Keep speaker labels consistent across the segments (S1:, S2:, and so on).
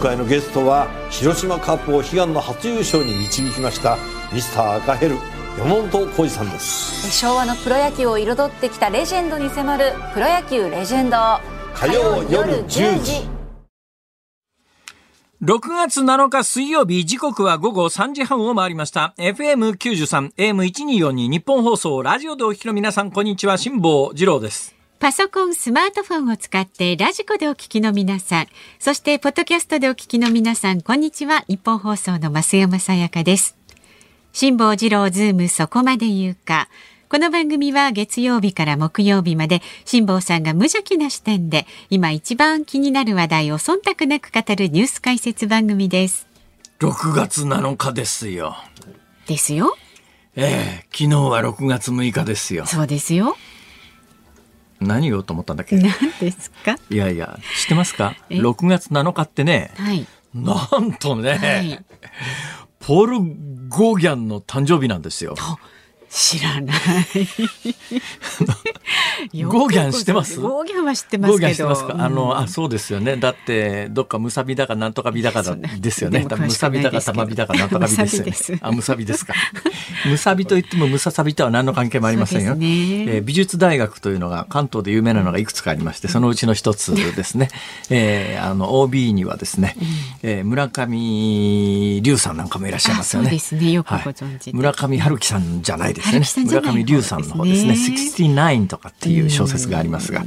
S1: 回のゲストは広島カップを悲願の初優勝に導きましたミスター赤ヘル山本浩二さんです。
S2: 昭和のプロ野球を彩ってきたレジェンドに迫る「プロ野球レジェンド」
S1: 火曜夜10時。
S3: 6月7日水曜日時刻は午後3時半を回りました。FM93 AM1242 日本放送ラジオでお聞きの皆さんこんにちは辛坊治郎です
S4: パソコン、スマートフォンを使ってラジコでお聞きの皆さん、そしてポッドキャストでお聞きの皆さん、こんにちは。日本放送の増山さやかです。辛坊治郎ズームそこまで言うか。この番組は月曜日から木曜日まで辛坊さんが無邪気な視点で今一番気になる話題を忖度なく語るニュース解説番組です。
S3: 6月7日ですよ。
S4: ですよ。
S3: ええ昨日は6月6日ですよ。
S4: そうですよ。
S3: 何言おうと思った？んだっけ
S4: 何ですか
S3: いやいや知ってますか6月7日ってね、
S4: はい、
S3: なんとね、
S4: はい、
S3: ポール・ゴーギャンの誕生日なんですよ。
S4: 知らない。
S3: ゴーギャン知ってます？
S4: ゴーギャンは知ってますけど。
S3: ますか、あの、あ、そうですよね。だって、どっかむさびだかなんとかびだかだですよね。むさびだかたまびだかなんとかびですよね。あ、むさびですか。むさびといってもむささびとは何の関係もありませんよ。ねえー、美術大学というのが関東で有名なのがいくつかありまして、そのうちの一つですね。えー、あの、OB にはですね、えー、村上龍さんなんかもいらっしゃいますよね。
S4: そうですね。よくご存知、
S3: はい、村上春樹さんじゃないですね。村上龍さんの方ですね。69とかっていう小説がありますが、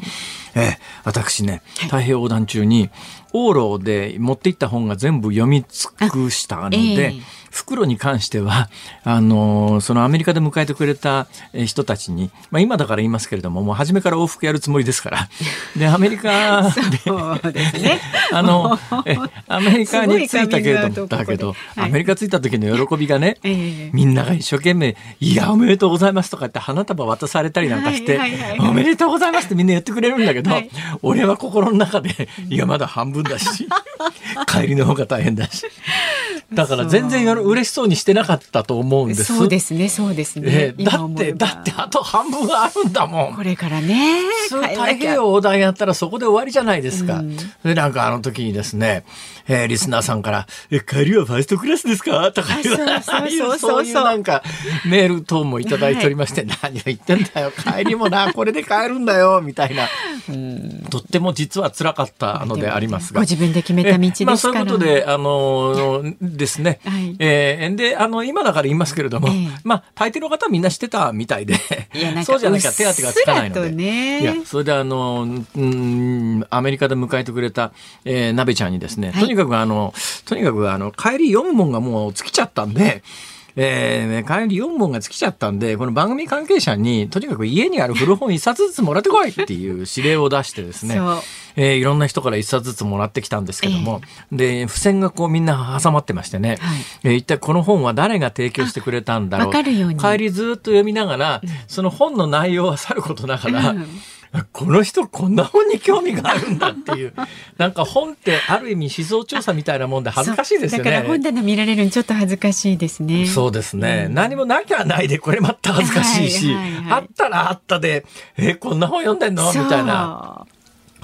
S3: えー、私ね、太平洋横断中に往路で持っていった本が全部読み尽くしたので、えー袋に関しては、あの、そのアメリカで迎えてくれた人たちに、まあ今だから言いますけれども、もう初めから往復やるつもりですから。で、アメリカ
S4: で、ね、
S3: あの、え、アメリカに着いたけれども、だけど、アメリカ着いた時の喜びがね、みんなが一生懸命、いや、おめでとうございますとか言って花束渡されたりなんかして、おめでとうございますってみんな言ってくれるんだけど、俺は心の中で、いや、まだ半分だし、帰りの方が大変だし。だから全然嬉しそうにしてなかったと思うんです。
S4: そうですね、そうですね。
S3: えー、だって、だってあと半分あるんだもん。
S4: これからね。
S3: 太平洋横断やったらそこで終わりじゃないですか。うん、で、なんかあの時にですね、えー、リスナーさんから、え、帰りはファーストクラスですか？とか言わそうそうそういうなんかメール等もいただいておりまして、はい、何を言ってんだよ、帰りもな、これで帰るんだよ、みたいな。とっても実は辛かったのでありますが。
S4: ご自分で決めた道ですから。まあ
S3: そういうことで、あの、ですね。はい、えー、で、あの、今だから言いますけれども、えー、まあ大抵の方はみんな知ってたみたいで、いや そうじゃなきゃ手当てがつかないので。
S4: ね、
S3: いや、それであの、うん、アメリカで迎えてくれた、えー、鍋ちゃんにですね、はい、とにかくあの、とにかくあの、帰り読むもんがもう尽きちゃったんで、えー、帰り4本が尽きちゃったんで、この番組関係者に、とにかく家にある古本1冊ずつもらってこいっていう指令を出してですね、えー、いろんな人から1冊ずつもらってきたんですけども、えー、で、付箋がこうみんな挟まってましてね、はい、えー、一体この本は誰が提供してくれたんだろう。
S4: う
S3: 帰りずっと読みながら、その本の内容はさることながら、うん。この人こんな本に興味があるんだっていう なんか本ってある意味思想調査みたいなもんで恥ずかしいですよね。
S4: だから本棚見られるのちょっと恥ずかしいですね。
S3: そうですね、うん、何もなきゃないでこれまた恥ずかしいし、はいはいはい、あったらあったでえこんな本読んでんの？みたいな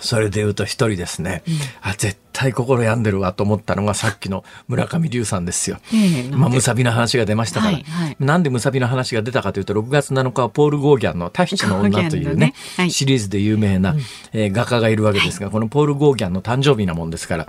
S3: それで言うと一人ですね、うん、あ絶対心病んでるわと思ったのがさっきの 村上龍さんですよ。えー、まあ、むさびの話が出ましたから、はいはい、なんでむさびの話が出たかというと6月7日はポール・ゴーギャンの「タヒチの女」というね、ねはい、シリーズで有名な、えー、画家がいるわけですが、はい、このポール・ゴーギャンの誕生日なもんですから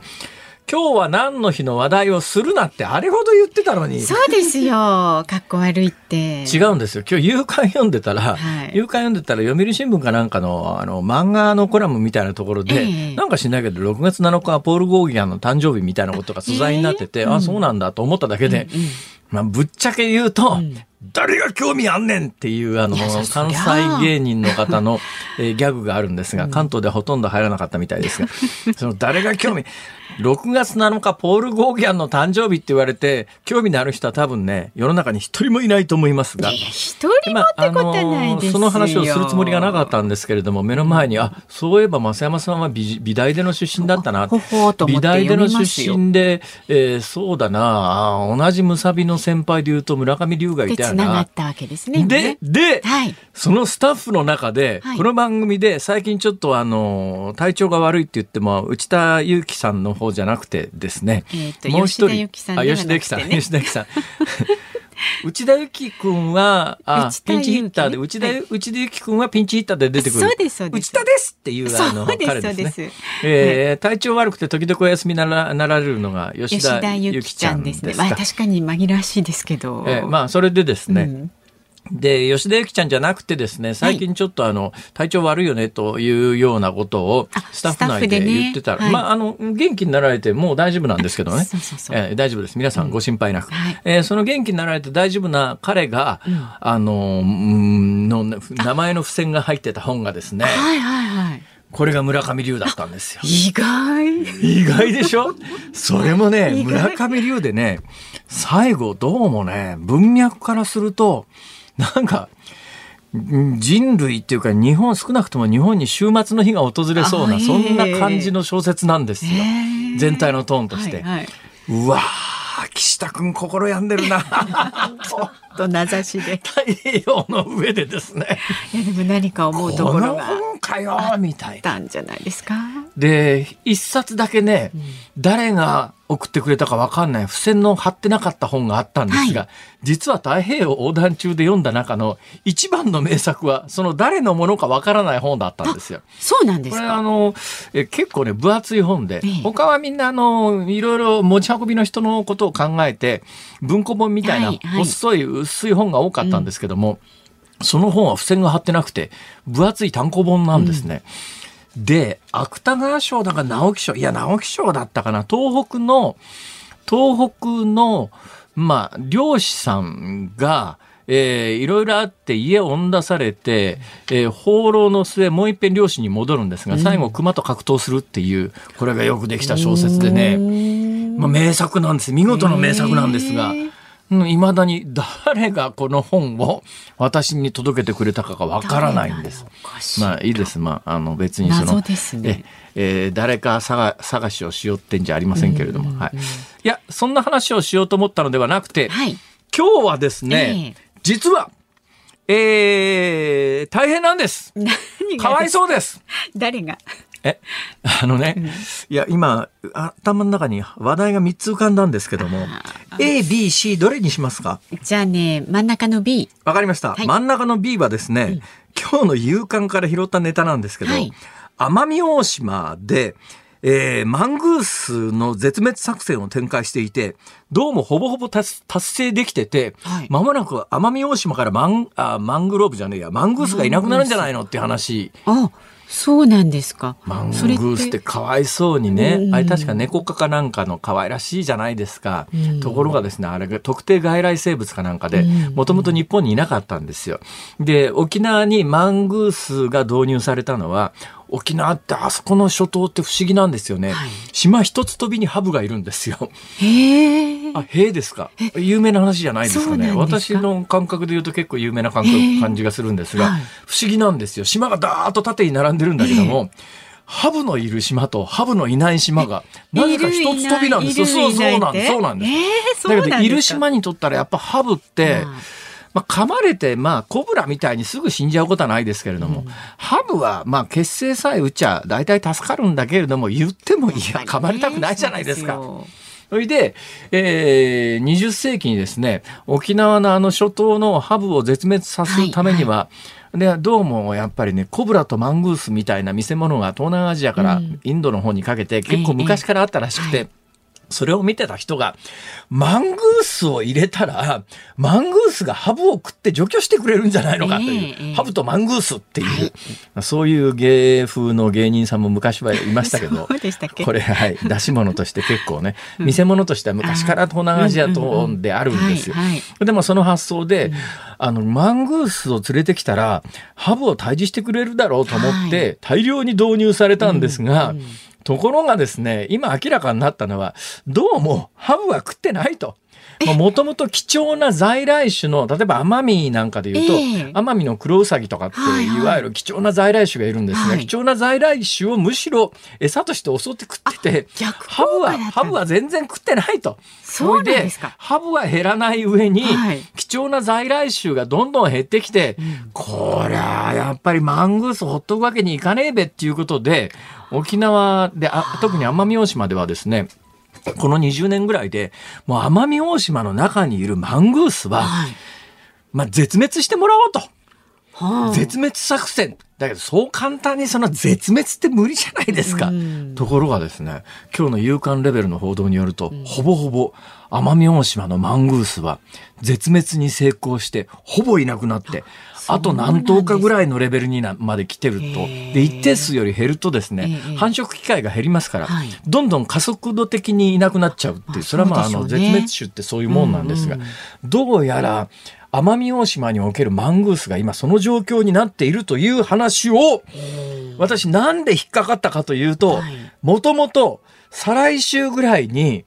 S3: 今日は何の日の話題をするなってあれほど言ってたのに。
S4: そうですよ。かっこ悪いって。
S3: 違うんですよ。今日夕刊読んでたら、はい、夕刊読んでたら読売新聞かなんかのあの漫画のコラムみたいなところで、えー、なんか知んないけど6月7日はポール・ゴーギャンの誕生日みたいなことが素材になってて、えー、あ、そうなんだと思っただけで、うんうんまあ、ぶっちゃけ言うと、うん、誰が興味あんねんっていう、あの、関西芸人の方の、えー、ギャグがあるんですが、関東ではほとんど入らなかったみたいですが、その誰が興味、6月7日、ポール・ゴーギャンの誕生日って言われて、興味のある人は多分ね、世の中に一人もいないと思いますが。
S4: 一人もってことはないですよ、
S3: その話をするつもりがなかったんですけれども、目の前に、あ、そういえば増山さんは美美大での出身だったな。
S4: ほほ
S3: 美大での出身で、えー、そうだな、同じむさびの先輩で言うと村上龍がいたよな。
S4: がったわけですね。
S3: で、で、はい、そのスタッフの中で、はい、この番組で最近ちょっとあの、体調が悪いって言っても、内田祐樹さんの方方じゃなくてですね、
S4: えー、もう一人、吉田
S3: 由紀さん、吉田由紀さん。内田有紀君は、あ、ピンチヒッターで、内田、はい、内田有紀君はピンチヒッターで出てくる。
S4: そうです、そう
S3: です。内田ですっていう、あの、彼ですね。えー、体調悪くて時々お休みならなられるのが吉田由紀ちゃんですね。ま
S4: あ確かに紛らわしいですけど。
S3: えー、まあそれでですね、うんで、吉田由紀ちゃんじゃなくてですね、最近ちょっとあの、はい、体調悪いよねというようなことをスタッフ内で言ってたら、まあ、あの、元気になられてもう大丈夫なんですけどね。そうそうそうえー、大丈夫です。皆さんご心配なく。うんはい、えー、その元気になられて大丈夫な彼が、うん、あの、の、名前の付箋が入ってた本がですね。はいはいはい。これが村上龍だったんですよ。
S4: 意外。
S3: 意外でしょ？それもね、村上龍でね、最後どうもね、文脈からすると、なんか、人類っていうか日本少なくとも日本に週末の日が訪れそうなそんな感じの小説なんですよ、全体のトーンとして、はいはい、うわ岸田君心病んでるな。
S4: と名指しで。
S3: 太平洋の上でですね。
S4: いやでも何か思うところが
S3: かよみたい
S4: な。たんじゃないですか？
S3: で一冊だけね、うん、誰が送ってくれたか分かんない。付箋の貼ってなかった本があったんですが、はい、実は太平洋横断中で読んだ中の一番の名作はその誰のものか分からない本だったんですよ。
S4: そうなんです
S3: これあのえ結構ね分厚い本で、ええ、他はみんなあのいろいろ持ち運びの人のことを考えて文庫本みたいな細い薄い本が多かったんですけども、その本は付箋が貼ってなくて分厚い単行本なんですね。うん。で、芥川賞だか直木賞、いや、直木賞だったかな、東北の、東北の、まあ、漁師さんが、えー、いろいろあって家を追出されて、えー、放浪の末もう一遍漁師に戻るんですが最後熊と格闘するっていうこれがよくできた小説でね、まあ、名作なんです見事な名作なんですが。いまだに誰がこの本を私に届けてくれたかがわからないんです。まあいいです。まああの別にその、ね、ええー、誰か探探しをしようってんじゃありませんけれども、はい。いやそんな話をしようと思ったのではなくて、はい、今日はですね、えー、実はえー、大変なんです。かわいそうです。
S4: 誰が？
S3: え、あのね、うん、いや、今、頭の中に話題が3つ浮かんだんですけども、A、B、C、どれにしますか？
S4: じゃあね、真ん中の B。
S3: わかりました、はい、真ん中の B はですね、うん、今日の夕刊から拾ったネタなんですけど、はい、奄美大島で、えー、マングースの絶滅作戦を展開していて、どうもほぼほぼ達成できてて、はい、間もなく奄美大島からマンあマングローブじゃねえや、マングースがいなくなるんじゃないのって話。
S4: あそうなんですか。
S3: マングースってかわいそうにね、あれ確か猫科かなんかの可愛らしいじゃないですか。ところがですね、あれが特定外来生物かなんかで、もともと日本にいなかったんですよ。で、沖縄にマングースが導入されたのは、沖縄ってあそこの諸島って不思議なんですよね。はい、島一つ飛びにハブがいるんですよ。
S4: へ
S3: え。あ、へえですか？有名な話じゃないですかね。私の感覚で言うと結構有名な感覚感じがするんですが、はい、不思議なんですよ。島がダーッと縦に並んでるんだけども、ハブのいる島とハブのいない島が、なぜか一つ飛びなんですよ。そうそうなんです。そうなんです。だけど、いる島にとったらやっぱハブって、まあ、噛まれて、まあ、コブラみたいにすぐ死んじゃうことはないですけれども、うん、ハブは、まあ、血清さえ打っちゃ、大体助かるんだけれども、言っても、いや、噛まれたくないじゃないですか。それで、えー、20世紀にですね、沖縄のあの諸島のハブを絶滅させるためには、はいはい、でどうもやっぱりねコブラとマングースみたいな見せ物が東南アジアからインドの方にかけて結構昔からあったらしくて、それを見てた人が、マングースを入れたら、マングースがハブを食って除去してくれるんじゃないのかという、えー、ハブとマングースっていう、はい、そういう芸風の芸人さんも昔はいましたけど、これ、はい、出し物として結構ね、うん、見せ物としては昔から東南アジアとであるんですよ。でもその発想で、うん、あの、マングースを連れてきたら、ハブを退治してくれるだろうと思って、大量に導入されたんですが、うんところがですね、今明らかになったのは、どうもハブは食ってないと。もともと貴重な在来種の、例えば奄美なんかで言うと、えー、奄美のクロウサギとかって、はいわゆる貴重な在来種がいるんですが、はい、貴重な在来種をむしろ餌として襲って食ってて、ハブは、ハブは全然食ってないと。
S4: そうで。
S3: ハブは減らない上に、はい、貴重な在来種がどんどん減ってきて、うん、こりゃやっぱりマングースほっとくわけにいかねえべっていうことで、沖縄で、あ特に奄美大島ではですね、この20年ぐらいで、もう奄美大島の中にいるマングースは、はい、まあ、絶滅してもらおうと。はあ、絶滅作戦。だけど、そう簡単にその絶滅って無理じゃないですか。ところがですね、今日の夕刊レベルの報道によると、うん、ほぼほぼ奄美大島のマングースは絶滅に成功して、ほぼいなくなって、あと何頭かぐらいのレベルになまで来てると。で、一定数より減るとですね、繁殖機会が減りますから、どんどん加速度的にいなくなっちゃうっていう、それはまあ、あの、絶滅種ってそういうもんなんですが、どうやら、奄美大島におけるマングースが今その状況になっているという話を、私なんで引っかかったかというと、もともと再来週ぐらいに、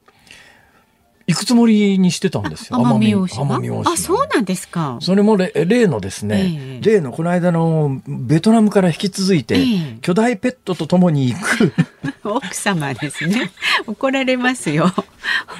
S3: 行くつもりにしてたんですよ。
S4: 奄美大島？あ、そうなんですか。
S3: それも例のですね、えー、例のこの間のベトナムから引き続いて、えー、巨大ペットとともに行く
S4: 奥様ですね。怒られますよ。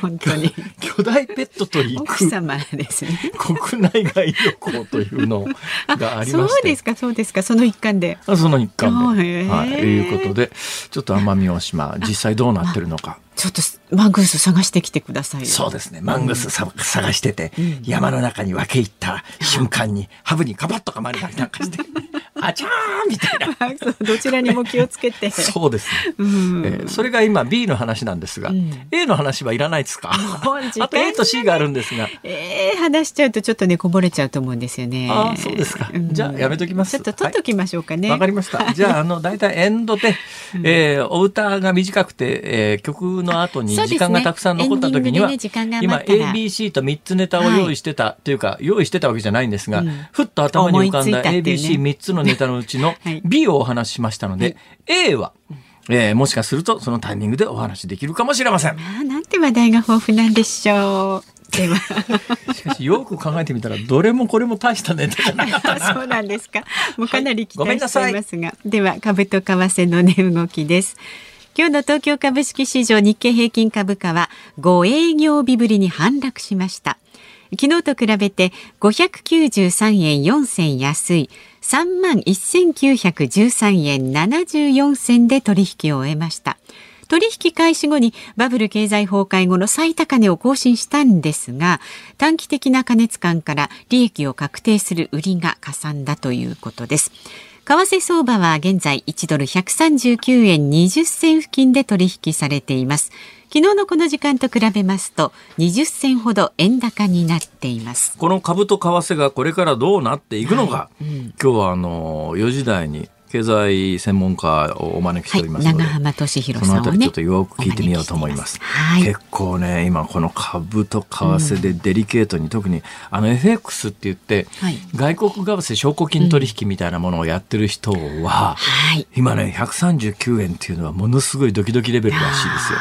S4: 本当に。
S3: 巨大ペットと行く
S4: 奥様ですね。
S3: 国内外旅行というのがありまして。そ
S4: うですか、そうですか、その一環で。
S3: あその一環で。はい、ということで、ちょっと奄美大島実際どうなってるのか。
S4: ちょっとマングース探してきてください
S3: そうですね。マングースさ、うん、探してて、うん、山の中に分け入った瞬間に、ハブにカバッと噛まれたりなんかして、あちゃーみたい
S4: な。どちらにも気をつけて。
S3: そうです、ね、うん、えー、それが今 B の話なんですが、うん、A の話はいらないですか？あと A と C があるんですが。
S4: えー、話しちゃうとちょっとね、こぼれちゃうと思うんですよね。
S3: あそうですか。じゃあやめときます。
S4: ちょっと取っときましょうかね。
S3: わ、はい、かりました。じゃあ、あの、大体エンドで、えー、お歌が短くて、えー、曲の後に時間がたくさん残った時には、ね、今 ABC と3つネタを用意してた、はい、というか用意してたわけじゃないんですが、うん、ふっと頭に浮かんだ ABC3 つのネタのうちの B をお話ししましたので、はい、A は、えー、もしかするとそのタイミングでお話できるかもしれません。
S4: あなんて話題が豊富なんでしょう。では。
S3: しかしよく考えてみたらどれもこれも大したネタじゃなかった
S4: そうなんですか。もうかなり期待していますが、はい、では株と為替の値動きです。今日の東京株式市場日経平均株価は5営業日ぶりに反落しました。昨日と比べて593円4銭安い3万1913円74銭で取引を終えました。取引開始後にバブル経済崩壊後の最高値を更新したんですが短期的な過熱感から利益を確定する売りがかさんだということです。為替相場は現在1ドル139円20銭付近で取引されています。昨日のこの時間と比べますと20銭ほど円高になっています。
S3: この株と為替がこれからどうなっていくのか、はい。うん、今日はあの4時台に経済専門家をお招きしておりますので、はい、
S4: 長浜俊弘
S3: さんを、ね、ちょっとよく聞いてみようと思います。はい、結構ね今この株と為替でデリケートに、うん、特にあの FX って言って、はい、外国為替証拠金取引みたいなものをやってる人は、うん、今ね139円っていうのはものすごいドキドキレベルらしいですよ。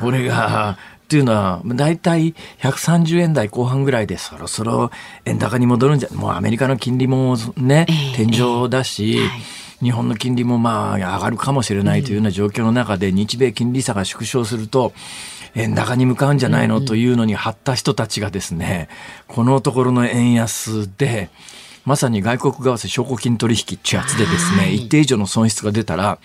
S3: これがっていうのは、大体130円台後半ぐらいでそろそろ円高に戻るんじゃ、もうアメリカの金利もね、天井だし、日本の金利もまあ上がるかもしれないというような状況の中で日米金利差が縮小すると、円高に向かうんじゃないのというのに張った人たちがですね、このところの円安で、まさに外国為替証拠金取引ってやつでですね、一定以上の損失が出たら、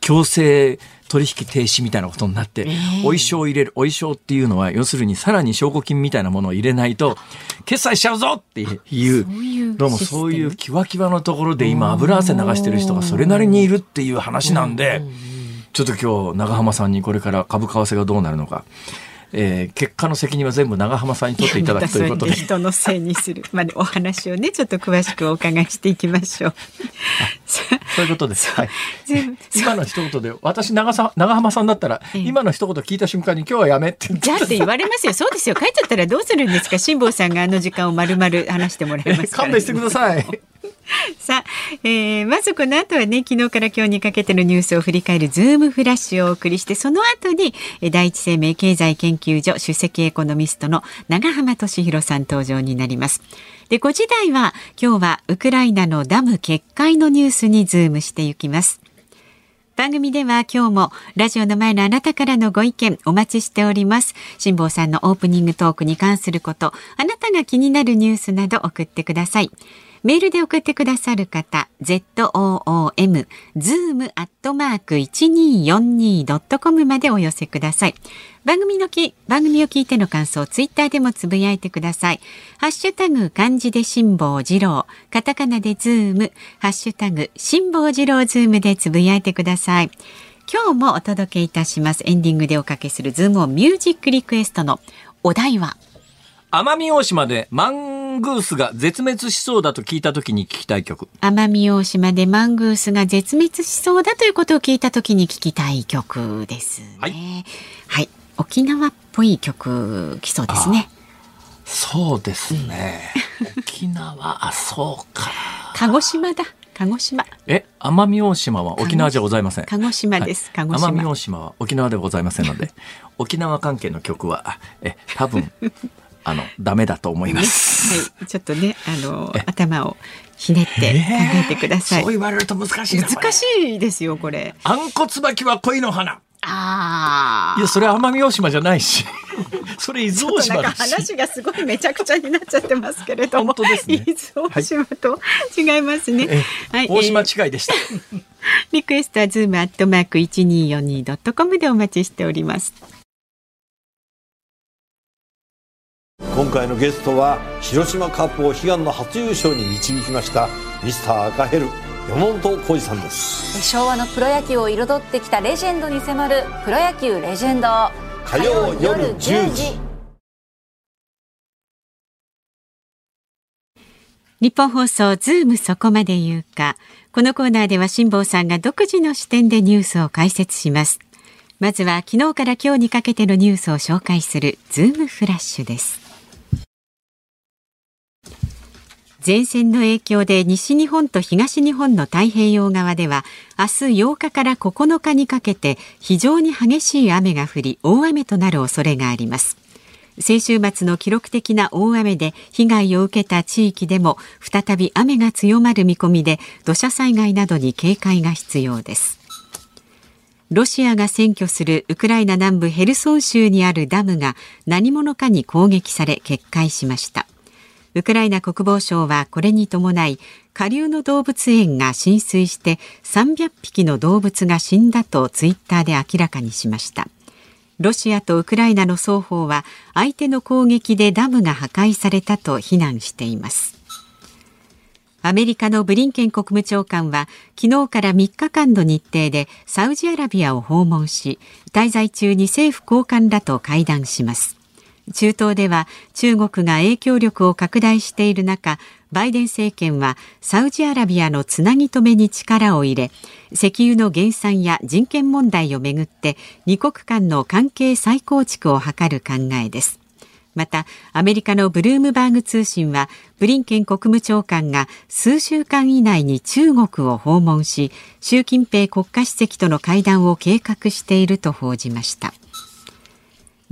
S3: 強制取引停止みたいなことになって、お衣装を入れる、お衣装っていうのは、要するにさらに証拠金みたいなものを入れないと、決済しちゃうぞっていう、どうもそういうキワキワのところで今油汗流してる人がそれなりにいるっていう話なんで、ちょっと今日長浜さんにこれから株為替がどうなるのか、えー、結果の責任は全部長浜さんに取っていただくということで。
S4: 人のせいにする。までお話をね、ちょっと詳しくお伺いしていきましょう。
S3: そういうことです。はい。今の一言で、私長さ長浜さんだったら、今の一言聞いた瞬間に今日はやめって
S4: じゃって言われますよ。そうですよ。帰っちゃったらどうするんですか？辛坊さんがあの時間をまるまる話してもらいます
S3: 勘弁してください。
S4: さあ、えー、まずこの後はね昨日から今日にかけてのニュースを振り返るズームフラッシュをお送りしてその後に第一生命経済研究所首席エコノミストの永濱利廣さん登場になります。で5時台は今日はウクライナのダム決壊のニュースにズームしていきます。番組では今日もラジオの前のあなたからのご意見お待ちしております。辛坊さんのオープニングトークに関すること、あなたが気になるニュースなど送ってください。メールで送ってくださる方、zoom、zoom アットマーク 1242.com までお寄せください。番組のき、番組を聞いての感想、ツイッターでもつぶやいてください。ハッシュタグ漢字で辛坊治郎、カタカナでズーム、ハッシュタグ辛坊治郎ズームでつぶやいてください。今日もお届けいたします。エンディングでおかけするズームをミュージックリクエストのお題は
S3: 奄美大島でマングースが絶滅しそうだと聞いた時に聞きたい曲
S4: 奄美大島でマングースが絶滅しそうだということを聞いた時に聞きたい曲ですね。はい、はい、沖縄っぽい曲来そうですね。
S3: そうですね。沖縄、あ、そうか。
S4: 鹿児島だ。鹿児島。
S3: え、奄美大島は沖縄じゃございません。
S4: 鹿児島です。はい、鹿児
S3: 島。奄美大島は沖縄でございませんので、沖縄関係の曲は、え、多分、あのダメだと思います。
S4: はい、ちょっとね、あの頭をひねって考えてください。
S3: そう言われると難しい
S4: 難しいですよこれ。
S3: あんこ椿は恋の花。
S4: あ
S3: あ。いやそれ奄美大島じゃないし、それ伊豆大島だ
S4: し。話がすごいめちゃくちゃになっちゃってますけれど
S3: も。本当ですね。
S4: 伊豆大島と違いますね。
S3: はい、大島違いでした。
S4: リクエストはズームアットマーク一二四二ドットコムでお待ちしております。
S1: 今回のゲストは広島カープを悲願の初優勝に導きましたミスター赤ヘル山本浩二さんです。
S2: 昭和のプロ野球を彩ってきたレジェンドに迫る「プロ野球レジェンド」
S1: 火曜夜10時。
S4: ニッポン放送ズームそこまで言うか。このコーナーでは辛坊さんが独自の視点でニュースを解説します。まずは昨日から今日にかけてのニュースを紹介するズームフラッシュです前線の影響で西日本と東日本の太平洋側では明日8日から9日にかけて非常に激しい雨が降り大雨となる恐れがあります。先週末の記録的な大雨で被害を受けた地域でも再び雨が強まる見込みで土砂災害などに警戒が必要です。ロシアが占拠するウクライナ南部ヘルソン州にあるダムが何者かに攻撃され決壊しました。ウクライナ国防省はこれに伴い下流の動物園が浸水して300匹の動物が死んだとツイッターで明らかにしました。ロシアとウクライナの双方は相手の攻撃でダムが破壊されたと非難しています。アメリカのブリンケン国務長官は昨日から3日間の日程でサウジアラビアを訪問し滞在中に政府高官らと会談します。中東では中国が影響力を拡大している中バイデン政権はサウジアラビアのつなぎ止めに力を入れ石油の減産や人権問題をめぐって二国間の関係再構築を図る考えです。またアメリカのブルームバーグ通信はブリンケン国務長官が数週間以内に中国を訪問し習近平国家主席との会談を計画していると報じました。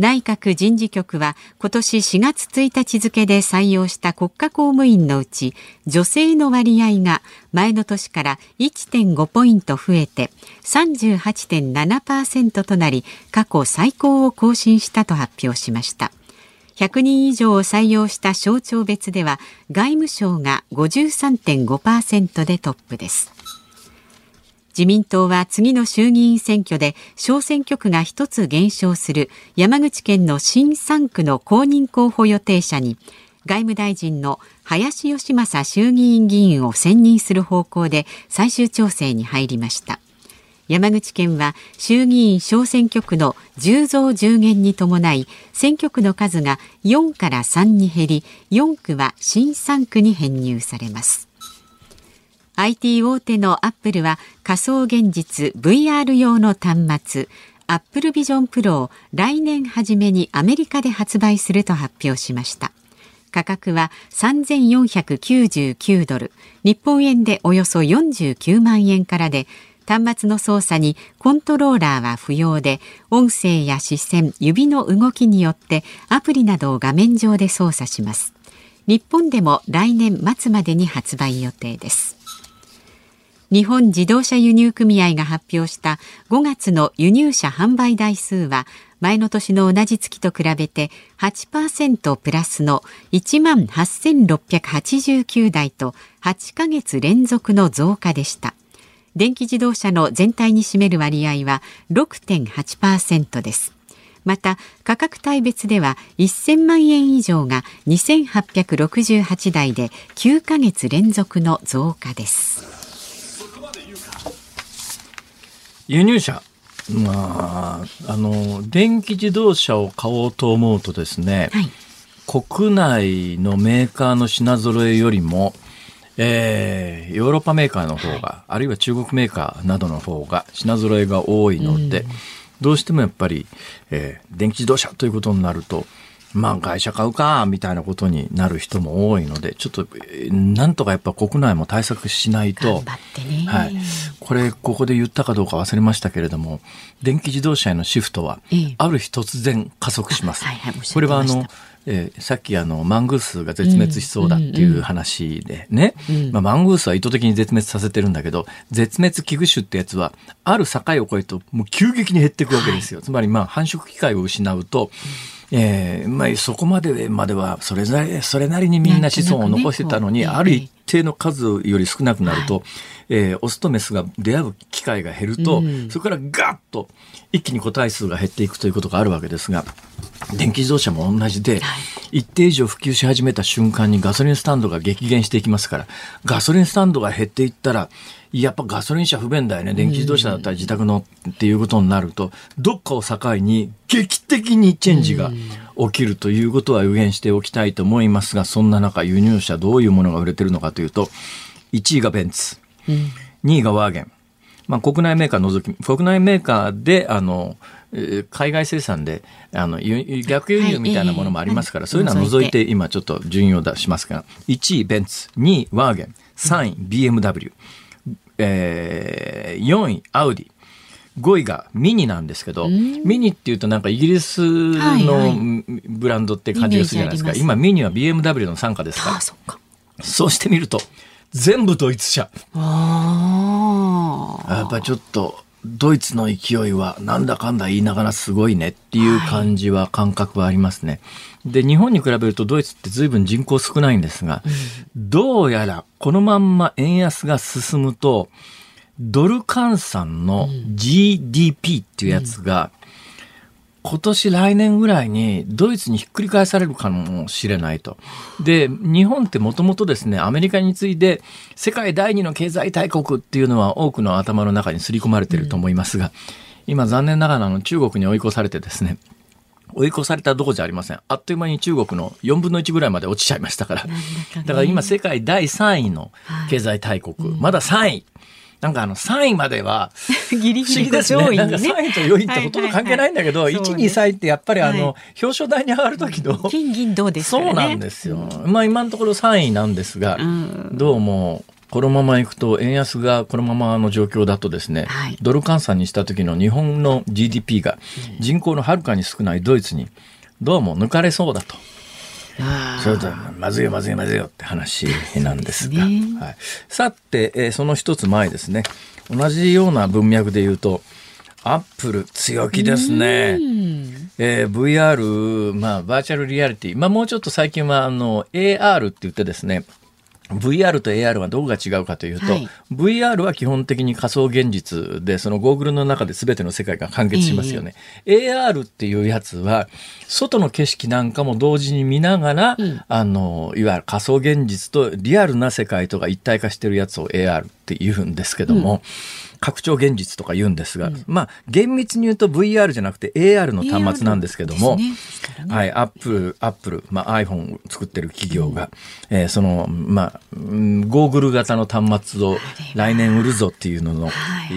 S4: 内閣人事局は今年4月1日付で採用した国家公務員のうち女性の割合が前の年から1.5ポイント増えて38.7%となり過去最高を更新したと発表しました。100人以上を採用した省庁別では外務省が53.5%でトップです。自民党は次の衆議院選挙で小選挙区が一つ減少する山口県の新3区の公認候補予定者に外務大臣の林芳正衆議院議員を選任する方向で最終調整に入りました。山口県は衆議院小選挙区の10増10減に伴い選挙区の数が4から3に減り4区は新3区に編入されます。IT 大手のアップルは仮想現実 VR 用の端末アップルビジョンプロを来年初めにアメリカで発売すると発表しました。価格は3499ドル。日本円でおよそ49万円からで端末の操作にコントローラーは不要で音声や視線指の動きによってアプリなどを画面上で操作します。日本でも来年末までに発売予定です。日本自動車輸入組合が発表した5月の輸入車販売台数は前の年の同じ月と比べて8%プラスの1万8689台と8ヶ月連続の増加でした。電気自動車の全体に占める割合は6.8%です。また価格帯別では1000万円以上が2868台で9ヶ月連続の増加です。
S3: 輸入車。まあ、あの電気自動車を買おうと思うとですね、はい、国内のメーカーの品揃えよりもえー、ヨーロッパメーカーの方が、はい、あるいは中国メーカーなどの方が品揃えが多いので、うん、どうしてもやっぱり、えー、電気自動車ということになると、まあ会社買うか、みたいなことになる人も多いので、ちょっと、なんとかやっぱ国内も対策しないと、はい。これ、ここで言ったかどうか忘れましたけれども、電気自動車へのシフトは、ある日突然加速します。これはあの、えー、さっきあのマングースが絶滅しそうだっていう話でね、まあ、マングースは意図的に絶滅させてるんだけど絶滅危惧種ってやつはある境を越えるともう急激に減っていくわけですよ、はい、つまりまあ繁殖機会を失うと、えーまあ、そこまでまではそれなりそれなりにみんな子孫を残してたのに、ね、ある一定の数より少なくなると、はい、えー、オスとメスが出会う機会が減ると、うん、そこからガッと一気に個体数が減っていくということがあるわけですが電気自動車も同じで、はい、一定以上普及し始めた瞬間にガソリンスタンドが激減していきますからガソリンスタンドが減っていったらやっぱガソリン車不便だよね。電気自動車だったら自宅のっていうことになるとどっかを境に劇的にチェンジが起きるということは予言しておきたいと思いますがそんな中輸入車どういうものが売れてるのかというと1位がベンツ。2位がワーゲン、まあ、国内メーカー除き国内メーカーであの海外生産であの逆輸入みたいなものもありますから、はい、そういうのは除いて今ちょっと順位を出しますが1位ベンツ2位ワーゲン3位 BMW、えー、4位アウディ。5位がミニなんですけど、ミニっていうとなんかイギリスのブランドって感じがするじゃないですか、はいはい、今ミニは BMW の傘下ですから。そうしてみると全部ドイツ車。やっぱちょっとドイツの勢いはなんだかんだ言いながらすごいねっていう感じは感覚はありますね。はい、で日本に比べるとドイツって随分人口少ないんですが、うん、どうやらこのまんま円安が進むとドル換算の GDP っていうやつが、今年来年ぐらいにドイツにひっくり返されるかもしれないと。で、日本ってもともとですね、アメリカに次いで世界第二の経済大国っていうのは多くの頭の中に刷り込まれてると思いますが、今残念ながらの中国に追い越されてですね、追い越されたどこじゃありません。あっという間に中国の4分の1ぐらいまで落ちちゃいましたから。だから今世界第3位の経済大国、まだ3位。なんかあの3位までは 不思議ですね。なんか3位と4位ってほとんど関係ないんだけど、はいはいはい、1、2、3位ってやっぱりあの、はい、表彰台に上がる時の
S4: 金銀銅です
S3: ね。そうなんですよ。まあ今のところ3位なんですが、うん、どうもこのままいくと円安がこのままの状況だとですね、はい、ドル換算にした時の日本の GDP が人口のはるかに少ないドイツにどうも抜かれそうだと。それとまずいよまずいよまずいよって話なんですが、ね、はい、さて、えー、その一つ前ですね。同じような文脈で言うとアップル強気ですね。えー、VR、まあ、バーチャルリアリティ。まあ、もうちょっと最近は、あの、AR って言ってですね、VR と AR はどこが違うかというと、はい、VR は基本的に仮想現実で、そのゴーグルの中で全ての世界が完結しますよね。えー、AR っていうやつは、外の景色なんかも同時に見ながら、うん、あの、いわゆる仮想現実とリアルな世界とが一体化してるやつを AR ってって言うんですけども、うん拡張現実とか言うんですが、うん、まあ厳密に言うと VR じゃなくて AR の端末なんですけども、ねね、はい、アップル、アップル、まあ iPhone を作ってる企業が、うん、えー、その、まあ、ゴーグル型の端末を来年売るぞっていうのの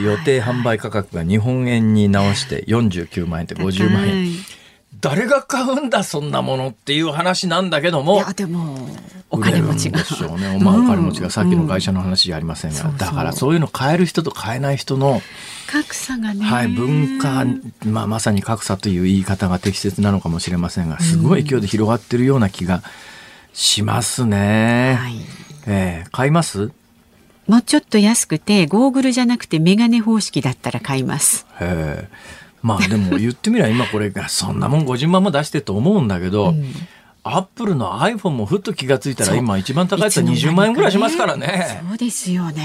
S3: 予定販売価格が日本円に直して49万円って50万円。誰が買うんだそんなものっていう話なんだけども。い
S4: やでもお金持ちが。
S3: でしょうね、まあ、お金持ちが。さっきの会社の話じゃありませんが、うん、だからそういうの買える人と買えない人の
S4: 格差がね、
S3: はい、文化、まあ、まさに格差という言い方が適切なのかもしれませんがすごい勢いで広がってるような気がしますね。はい、えー、買います？
S4: もうちょっと安くてゴーグルじゃなくてメガネ方式だったら買います。
S3: へえ。まあでも言ってみれば今これがそんなもん50万も出してと思うんだけど、うん、アップルの iPhone もふっと気が付いたら今一番高いやつは20万円ぐらいしますからね。
S4: そうですよね。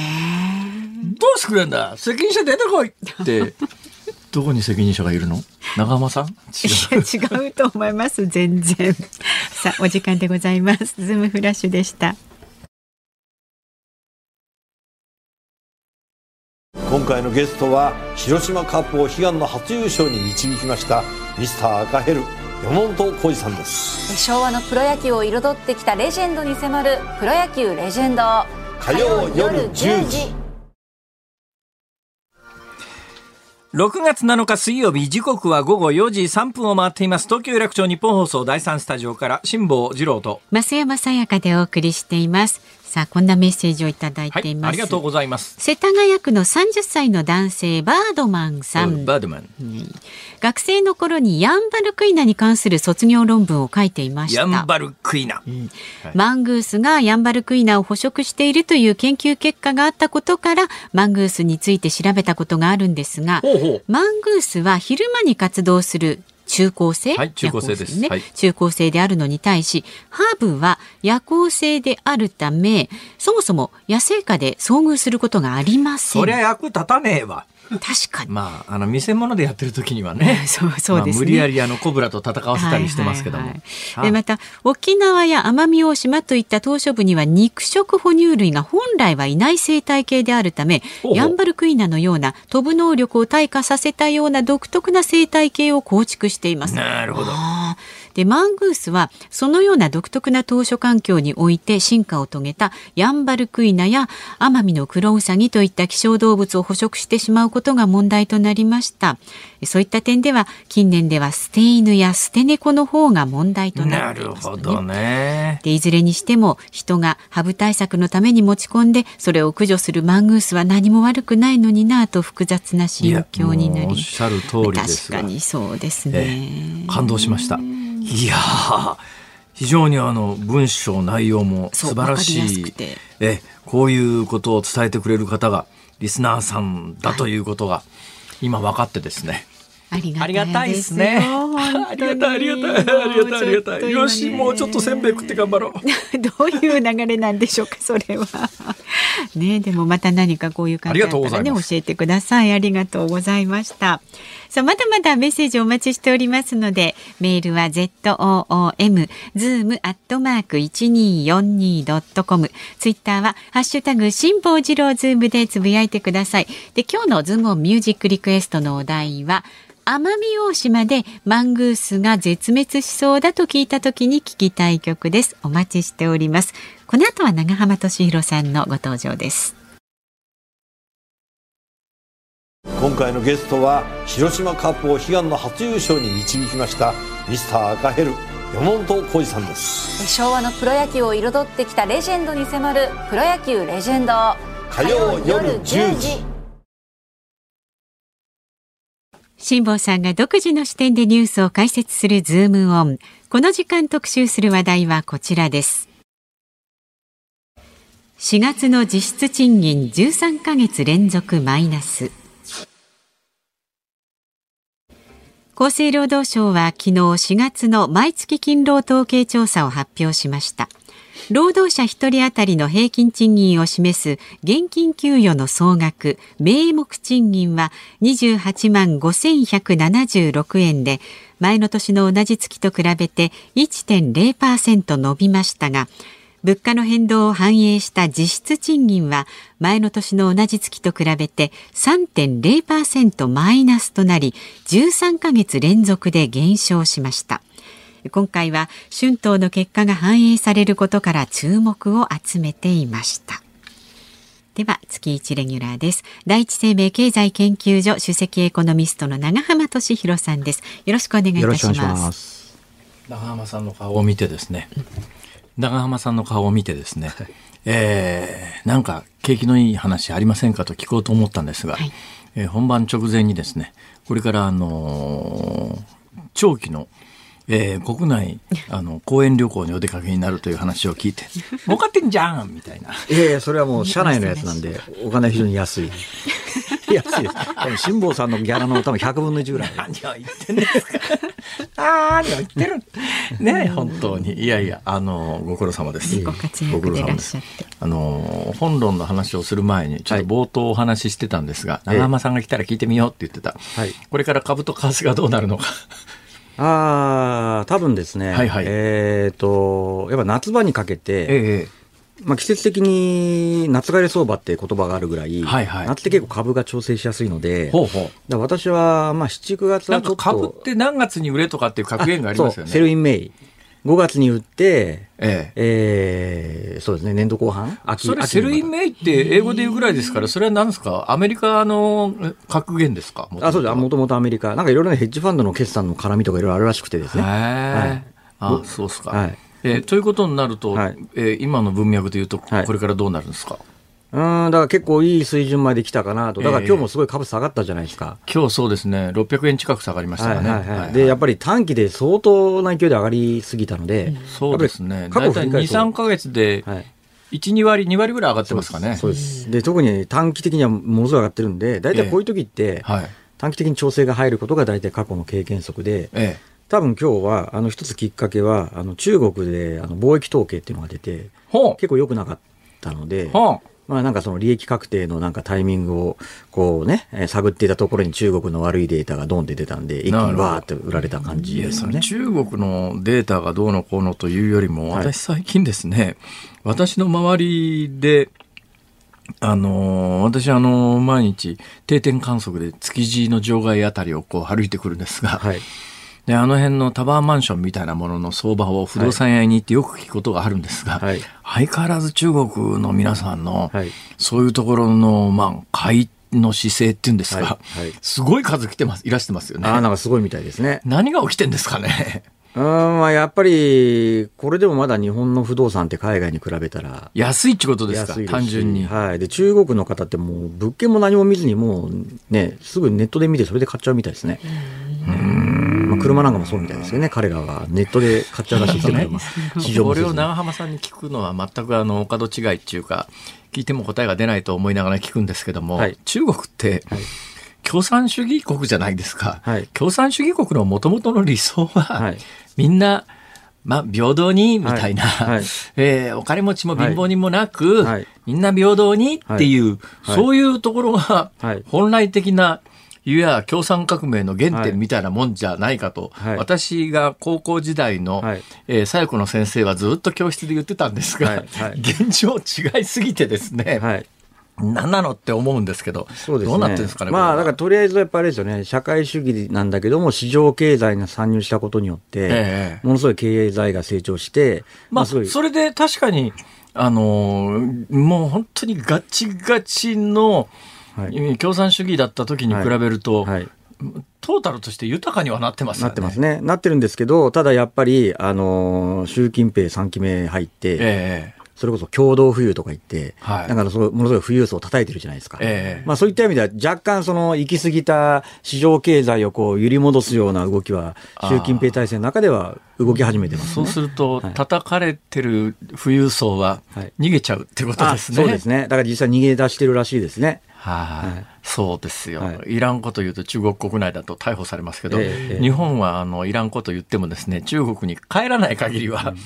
S3: どうしてくれんだ？責任者出てこいって。どこに責任者がいるの？長浜さん？
S4: 違う違うと思います。全然。さあお時間でございます。ズームフラッシュでした
S1: 今回のゲストは広島カップを悲願の初優勝に導きましたミスター赤ヘル山本浩二さんです。
S2: 昭和のプロ野球を彩ってきたレジェンドに迫る「プロ野球レジェンド」
S1: 火曜夜10時。
S3: 6月7日水曜日時刻は午後4時3分を回っています。東京有楽町日本放送第3スタジオから辛坊治郎と
S4: 増山さやかでお送りしていますさあこんなメッセージをいただいています、はい、
S3: ありがとうございます。
S4: 世田谷区の30歳の男性バードマンさん。
S3: バードマン、う
S4: ん、学生の頃にヤンバルクイナに関する卒業論文を書いていました。
S3: ヤンバルクイナ、
S4: うん、マングースがヤンバルクイナを捕食しているという研究結果があったことからマングースについて調べたことがあるんですがマングースは昼間に活動する中高生、
S3: はい、中高生です。ね、はい、
S4: 中高生であるのに対しハーブは夜行性であるためそもそも野生下で遭遇することがありません。
S3: そりゃ役立たねえわ
S4: 確かに。
S3: まあ、あの、見せ物でやってる時にはね。
S4: そうそうです、ねまあ、
S3: 無理やりあの、コブラと戦わせたりしてますけども。はいはい
S4: はい、で、また、沖縄や奄美大島といった島嶼部には肉食哺乳類が本来はいない生態系であるため、ほうほうヤンバルクイナのような飛ぶ能力を退化させたような独特な生態系を構築しています。
S3: なるほど。
S4: でマングースはそのような独特な当初環境において進化を遂げたヤンバルクイナやアマミのクロウサギといった希少動物を捕食してしまうことが問題となりました。そういった点では近年では捨て犬や捨て猫の方が問題となっています、ね、なるほどね。でいずれにしても人がハブ対策のために持ち込んでそれを駆除するマングースは何も悪くないのになと複雑な心境になりおっ
S3: しゃる通りです。
S4: 確かにそうですね、
S3: 感動しましたいや非常にあの文章内容も素晴らしいえこういうことを伝えてくれる方がリスナーさんだということが今分かってですね、
S4: ありがたいですね。
S3: ありがたい、ありがたい、ありがたい、ありがたい。よし、もうちょっとせんべい食って頑張ろう。
S4: どういう流れなんでしょうか、それは。ね、でもまた何かこういう感じだったらね、教えてください。ありがとうございました。さあ、まだまだメッセージお待ちしておりますので、メールは z o o m zoom アットマーク一二四二ドットコム。ツイッターはハッシュタグ辛坊治郎ズームでつぶやいてください。で、今日のズームミュージックリクエストのお題は。奄美大島でマングースが絶滅しそうだと聞いた時に聞きたい曲ですお待ちしておりますこの後は永濱利廣さんのご登場です
S1: 今回のゲストは広島カープを悲願の初優勝に導きましたミスター赤ヘル山本浩二さんです
S2: 昭和のプロ野球を彩ってきたレジェンドに迫るプロ野球レジェンド
S1: 火曜夜10時
S4: 辛坊さんが独自の視点でニュースを解説するズームオン。この時間特集する話題はこちらです。4月の実質賃金13ヶ月連続マイナス。厚生労働省は昨日4月の毎月勤労統計調査を発表しました。労働者1人当たりの平均賃金を示す現金給与の総額名目賃金は28万5176円で前の年の同じ月と比べて1.0%伸びましたが物価の変動を反映した実質賃金は前の年の同じ月と比べて3.0%マイナスとなり13ヶ月連続で減少しました。今回は春闘の結果が反映されることから注目を集めていました。では月一レギュラーです。第一生命経済研究所首席エコノミストの長浜俊弘さんです。よろしくお願いいたします。
S3: 長浜さんの顔を見てですね。長浜さんの顔を見てですね、えー、なんか景気のいい話ありませんかと聞こうと思ったんですが、はい、えー、本番直前にですねこれからあのー、長期のえー、国内 あの公園旅行にお出かけになるという話を聞いて 儲かってんじゃんみたいな。
S5: いやいやそれはもう社内のやつなんで お金非常に安い。安いです。辛坊さんのギャラの多分100分の1ぐらい。
S3: 何を言ってんですか ああ言ってる。ね本当に。いやいやあのご苦労様です。
S4: ご苦労様です。
S3: あの本論の話をする前にちょっと冒頭お話ししてたんですが、はい、長浜さんが来たら聞いてみようって言ってた、はい、これから株と為替がどうなるのか。
S5: ああ、多分ですね、はいはい、えっ、ー、と、やっぱ夏場にかけて、ええまあ、季節的に夏枯れ相場って言葉があるぐらい、はいはい、夏って結構株が調整しやすいので、ほうほう私はまあ7、9月はちょっと。
S3: 株って何月に売れとかっていう格言がありますよね。
S5: セSell in May。5月に売って、えええー、そうですね、年度後半
S3: 秋それ、 Sell in May って英語で言うぐらいですから、それは何ですか？アメリカの格言ですか？
S5: あ、そうです。もともとアメリカ。なんかいろいろなヘッジファンドの決算の絡みとかいろいろあるらしくてですね。はい。
S3: あ、そうですか。はい。えー、ということになると、はい、えー、今の文脈でいうと、これからどうなるんですか、はい
S5: うん、だから結構いい水準まで来たかなと。だから今日もすごい株下がったじゃないですか。
S3: えー、今日そうですね、600円近く下がりましたね。はいはい
S5: はい、で、やっぱり短期で相当な勢いで上がりすぎたので、
S3: そうですね。大体2、3か月で、1、2割、2割ぐらい上がってますかね。
S5: そうです。で、特に短期的にはものすごい上がってるんで、大体こういう時って、短期的に調整が入ることが大体過去の経験則で、ええ多分今日は、あの、一つきっかけは、あの、中国で、あの、貿易統計っていうのが出て、結構良くなかったので、まあなんかその利益確定のなんかタイミングをこうね、えー、探っていたところに中国の悪いデータがドンって出たんで、一気にわーって売られた感じですね。
S3: 中国のデータがどうのこうのというよりも、私最近ですね、はい、私の周りで、あのー、私あのー、毎日定点観測で築地の場外あたりをこう歩いてくるんですが、はいで、あの辺のタワーマンションみたいなものの相場を不動産屋に行ってよく聞くことがあるんですが、はい、相変わらず中国の皆さんの、はい、そういうところの、まあ、買いの姿勢っていうんですか、はいはい、すごい数来てます、いらしてますよね。
S5: あなんかすごいみたいですね。
S3: 何が起きてんですかね。
S5: うんまあ、やっぱり、これでもまだ日本の不動産って海外に比べたら。
S3: 安いってことですか単純に。
S5: はい。で、中国の方ってもう、物件も何も見ずに、もうね、すぐネットで見て、それで買っちゃうみたいですね。うんまあ、車なんかもそうみたいですよね、彼らはネットで買っちゃうらしいですね、
S3: これを長浜さんに聞くのは全くあのお門違いっていうか、聞いても答えが出ないと思いながら聞くんですけども、はい、中国って、はい。共産主義国じゃないですか。はい、共産主義国のもともとの理想は、はい、みんな、まあ、平等に、みたいな、はい。はい、えー、お金持ちも貧乏人もなく、はい、みんな平等にっていう、そういうところが、本来的ないや共産革命の原点みたいなもんじゃないかと、はい、私が高校時代の、はい、えー、左翼の先生はずっと教室で言ってたんですが、はい。はい、現状違いすぎてですね、はい。何なのって思うんですけど、そうですね、どうなってるんですかね。
S5: まあ、だからとりあえずやっぱりあれですよね、社会主義なんだけども、市場経済が参入したことによって、ええ、ものすごい経済が成長して、
S3: まあ、それで確かに、あのー、もう本当にガチガチの、はい、共産主義だった時に比べると、はい、トータルとして豊かにはなってます
S5: ね。なってますね。なってるんですけど、ただやっぱり、あのー、習近平3期目入って、えそれこそ共同富裕とか言って、はい、だからそのものすごい富裕層を叩いてるじゃないですか。えまあそういった意味では若干その行き過ぎた市場経済をこう揺り戻すような動きは習近平体制の中では動き始めてます、ね、
S3: そうすると、叩かれてる富裕層は逃げちゃうってことですね、
S5: はい、そうですね。だから実際逃げ出してるらしいですね。
S3: はい、そうですよ、はい、いらんこと言うと中国国内だと逮捕されますけど、えー、日本はあのいらんこと言ってもですね中国に帰らない限りは、うん。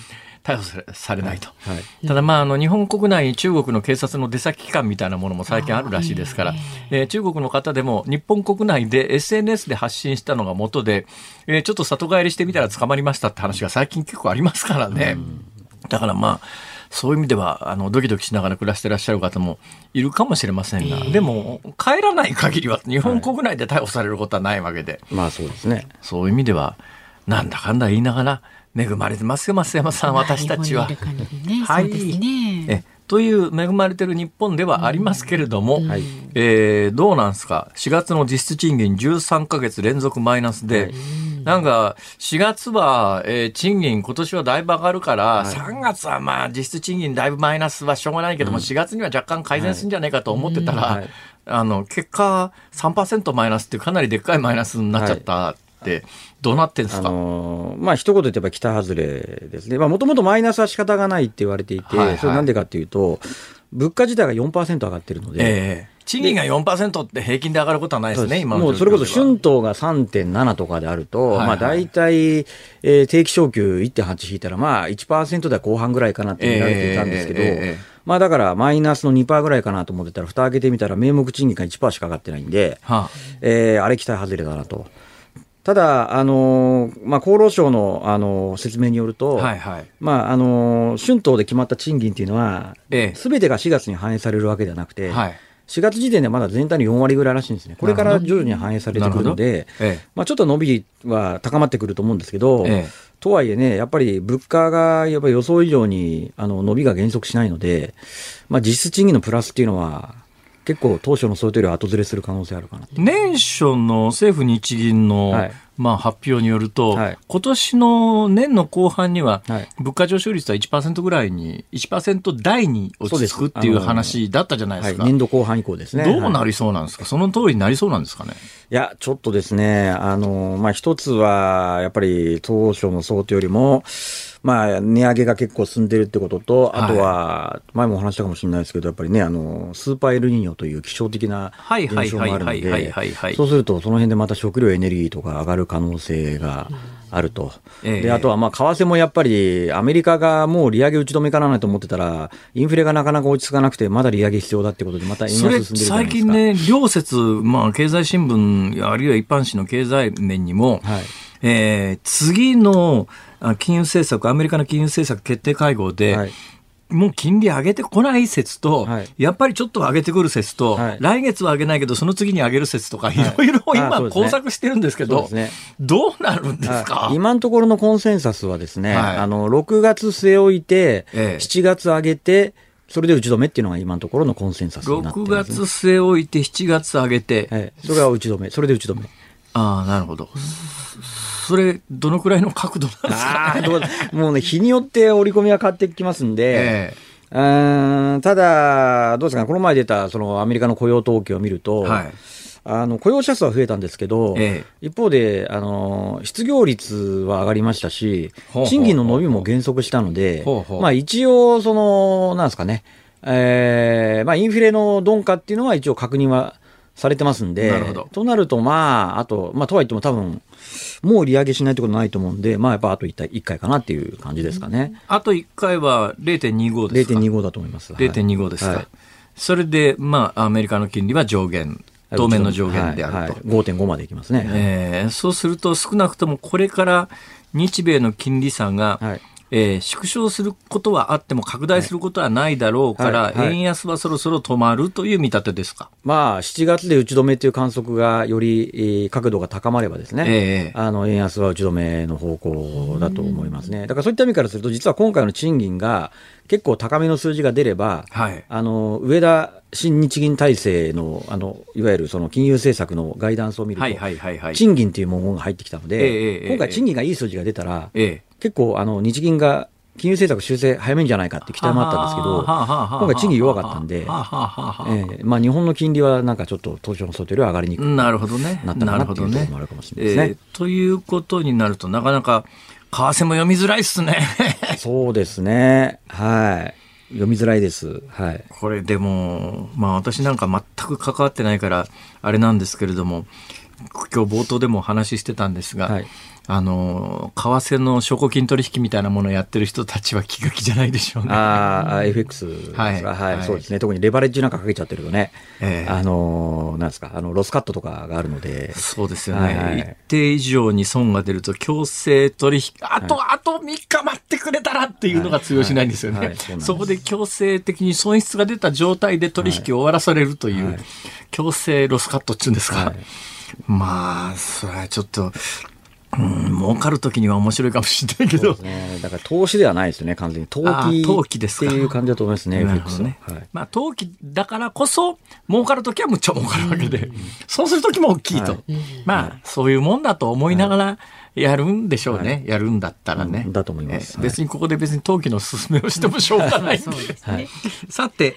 S3: 逮捕されないと、はい、ただ、まあ、あの日本国内中国の警察の出先機関みたいなものも最近あるらしいですから、えー、中国の方でも日本国内で SNS で発信したのが元で、えー、ちょっと里帰りしてみたら捕まりましたって話が最近結構ありますからね。だからまあそういう意味ではあのドキドキしながら暮らしてらっしゃる方もいるかもしれませんが、えー、でも帰らない限りは日本国内で逮捕されることはないわけで、
S5: はい、まあそうですね。
S3: そういう意味ではなんだかんだ言いながら恵まれてますよ増山さん私たちは。ね、
S4: はい、ね、
S3: えという恵まれてる日本ではありますけれども、うん、えー、どうなんですか？4月の実質賃金13か月連続マイナスで、はい、なんか4月は、えー、賃金今年はだいぶ上がるから、はい、3月はまあ実質賃金だいぶマイナスはしょうがないけども、うん、4月には若干改善するんじゃないかと思ってたら、はい、あの結果3%マイナスってかなりでっかいマイナスになっちゃったってどうなってんですか、あの
S5: ー、まあ一言で言えば北外れですね。まあもともとマイナスは仕方がないって言われていて、はいはい、それなんでかっていうと、物価自体が4%上がってるので、
S3: えー、賃金が4%って平均で上がることはないですね、今
S5: もうそれこそ春闘が3.7とかであると、はいはい、まあ大体、えー、定期昇給1.8引いたら、まあ1%台後半ぐらいかなって見られていたんですけど、えーえー、まあだからマイナスの2%ぐらいかなと思ってたら、蓋開けてみたら名目賃金が1%しか上がってないんで、はあ。えー、あれ期待外れだなと。ただ、あのまあ、厚労省の、あの説明によると、はいはい。まああの春闘で決まった賃金っていうのは、す、え、べ、てが4月に反映されるわけではなくて、はい、4月時点でまだ全体の4割ぐらいらしいんですね、これから徐々に反映されてくるので、ええ、まあ、ちょっと伸びは高まってくると思うんですけど、え、とはいえね、やっぱり物価がやっぱり予想以上にあの伸びが減速しないので、まあ、実質賃金のプラスっていうのは、結構当初の想定より後ずれする可能性あるかな
S3: 年初の政府日銀の、はい、まあ、発表によると、はい、今年の年の後半には、物価上昇率は1%ぐらいに、1%台に落ち着くっていう話だったじゃないですか。
S5: はい、年度後半以降ですね。
S3: どうなりそうなんですか、その通りになりそうなんですかね？
S5: いや、ちょっとですね、あの、まあ、一つは、やっぱり当初の想定よりも、まあ、値上げが結構進んでるってことと、あとは、前もお話したかもしれないですけど、やっぱりね、あの、スーパーエルニーニョという気象的な現象もあるので、そうすると、その辺でまた食料エネルギーとか上がる可能性があると。で、あとは、まあ、為替もやっぱり、アメリカがもう利上げ打ち止めかなと思ってたら、インフレがなかなか落ち着かなくて、まだ利上げ必要だってことで、また円安進んでるじ
S3: 最近ね、両説、まあ、経済新聞、あるいは一般紙の経済面にも、はい。えー、次の金融政策、アメリカの金融政策決定会合で、はい、もう金利上げてこない説と、はい、やっぱりちょっと上げてくる説と、はい、来月は上げないけど、その次に上げる説とか、い。ろいろ今、工作してるんですけど、ね、どうなるんですか？
S5: 今のところのコンセンサスはですね、あの6月据え置いて、ええ、7月上げて、それで打ち止めっていうのが今のところのコンセンサスになってます、ね、6
S3: 月据え置いて、7月上げて、
S5: ええ、それが打ち止め、それで打ち止め。
S3: ああ、なるほど。それ、どのくらいの角度なんですか、ね、
S5: もうね、日によって織り込みは変わってきますんで、えー、うんただ、どうですか、この前出たそのアメリカの雇用統計を見ると、はい、あの雇用者数は増えたんですけど、ええ、一方であの失業率は上がりましたし、賃金の伸びも減速したので、まあ、一応、そのなんですかね、えーまあ、インフレの鈍化っていうのは一応確認はされてますんで、なるほど。となると、まあ、あと、まあ、とはいっても多分、もう利上げしないってことないと思うんで、まあ、やっぱあと 1, 1回かなっていう感じですかね。
S3: あと1回は0.25ですか
S5: ?0.25 だと思います。
S3: 0.25ですか？はい、それで、まあ、アメリカの金利は上限。当面の上限であると。はいはい、
S5: 5.5までいきますね。
S3: えー、そうすると少なくともこれから日米の金利差が、はいえー、縮小することはあっても拡大することはないだろうから、円安はそろそろ止まるという見立てですか、
S5: まあ、7月で打ち止めという観測がより、えー、角度が高まればですね、えー、あの円安は打ち止めの方向だと思いますね。だからそういった意味からすると、実は今回の賃金が結構高めの数字が出れば、はい、あの上田新日銀体制のあのいわゆるその金融政策のガイダンスを見ると、はいはいはいはい、賃金という文言が入ってきたので、えー、今回、賃金がいい数字が出たら、えー、結構あの日銀が金融政策修正早めんじゃないかって期待もあったんですけど、今回賃金弱かったんで、えー、まあ日本の金利はなんかちょっと当初の想定より上がりにくくなるほどね。なったかなっていうところもあるかもしれないですね。え
S3: ー、ということになると、なかなか為替も読みづらいっすね。
S5: そうですね。はい。読みづらいです。はい。
S3: これでも、まあ私なんか全く関わってないから、あれなんですけれども、今日冒頭でもお話ししてたんですが、はい、あの、為替の証拠金取引みたいなものをやってる人たちは気が気じゃないでしょうね。
S5: ああ、FX ですか、はい、はい、そうですね。特にレバレッジなんかかけちゃってるとね、えー、あの、なんですか、あの、ロスカットとかがあるので。
S3: そうですよね。はいはい、一定以上に損が出ると強制取引、あと、はい、あと3日待ってくれたらっていうのが通用しないんですよね。そこで強制的に損失が出た状態で取引を終わらされるという、強制ロスカットっていうんですか。まあ、それはちょっと、うん、儲かるときには面白いかもしれないけど。
S5: ね、だから投資ではないですよね、完全に。投機投機ですっていう感じだと思いますね、なるほどね。
S3: はい、まあ、投機だからこそ、儲かるときはむっちゃ儲かるわけで、うん、そうするときも大きいと。はい、まあ、そういうもんだと思いながら、やるんでしょうね、はい、やるんだったらね。
S5: だと思います。
S3: 別にここで別に投機の勧めをしてもしょうがない。はい、さて、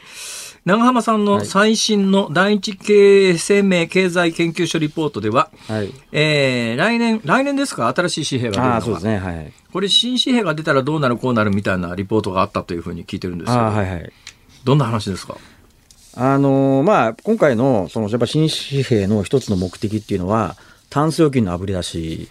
S3: 長浜さんの最新の第一経営生命経済研究所リポートでは、はい、えー、来年、来年ですか、新しい紙幣が出るの
S5: が。そうですね、はい。
S3: これ、新紙幣が出たらどうなる、こうなるみたいなリポートがあったというふうに聞いてるんですけど、はいはい、どんな話ですか？
S5: あのー、まあ、今回の、その、やっぱ新紙幣の一つの目的っていうのは、タンス預金のあぶり出し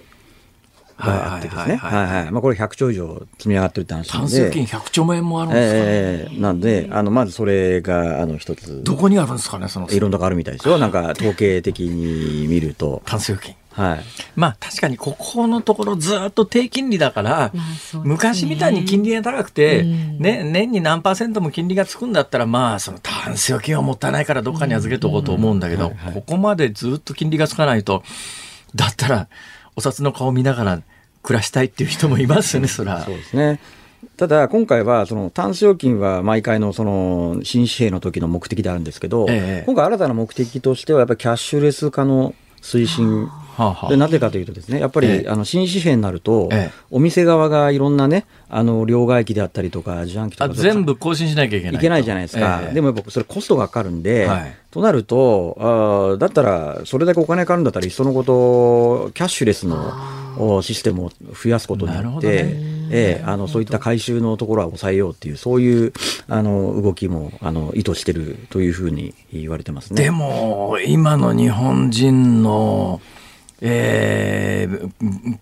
S5: があってですね。はいはい。まあこれ100兆以上積み上がってるって話なんで。
S3: 単金100兆円もあるんですか、ね、え
S5: えー、なんで、あの、まずそれが、あの、一つ。
S3: どこにあるんですかね、その。
S5: いろんなとこあるみたいですよ。なんか、統計的に見ると。
S3: 単数預金。はい、まあ確かにここのところずっと低金利だから、まあね、昔みたいに金利が高くて、うん、ね、年に何パーセントも金利がつくんだったらまあそのタンス預金はもったいないからどっかに預けとこうと思うんだけど、ここまでずっと金利がつかないとだったらお札の顔見ながら暮らしたいっていう人もいますよね、そら。
S5: そうですね。ただ、今回は、その、タンス預金は毎回の、その、新紙幣の時の目的であるんですけど、ええ、今回新たな目的としては、やっぱりキャッシュレス化の推進。でなぜかというとですね、やっぱり、ええ、あの新紙幣になると、え、お店側がいろんなね、あの両替機であったりとか、自販機とか
S3: 全部更新しなきゃいけない
S5: いけないじゃないですか、でもやっぱそれ、コストがかかるんで、はい、となるとあ、だったら、それだけお金かかるんだったら、いっそのこと、キャッシュレスのシステムを増やすことによって、ええ、あのそういった回収のところは抑えようっていう、そういうあの動きもあの意図してるというふうに言われてますね。
S3: でも、今の日本人の、えー、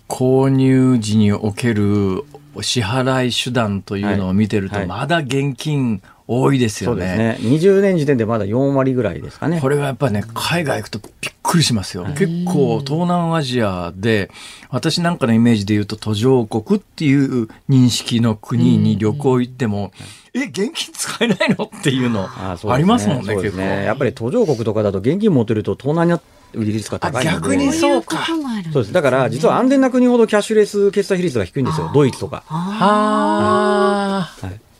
S3: 購入時における支払い手段というのを見てると、まだ現金多いですよね。そうですね。
S5: 20年時点でまだ4割ぐらいですかね。
S3: これはやっぱね、海外行くとびっくりしますよ。結構東南アジアで、私なんかのイメージで言うと途上国っていう認識の国に旅行行っても、え、現金使えないの？っていうのありますもんね、結構。
S5: やっぱり途上国とかだと現金持ってると東南に売り率が高いので。
S3: 逆にそうか。
S5: そうですだから実は安全な国ほどキャッシュレス決済比率が低いんですよ。ドイツとか。
S3: はあ、はい。あ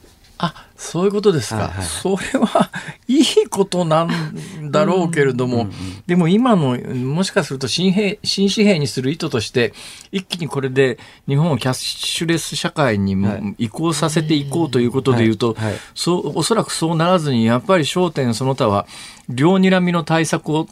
S3: そういうことですか、はいはい、それはいいことなんだろうけれども、うんうんうん、でも今のもしかすると新兵新紙幣にする意図として一気にこれで日本をキャッシュレス社会に移行させていこうということでいうと、はい。はい、そうおそらくそうならずにやっぱり焦点その他は両睨みの対策を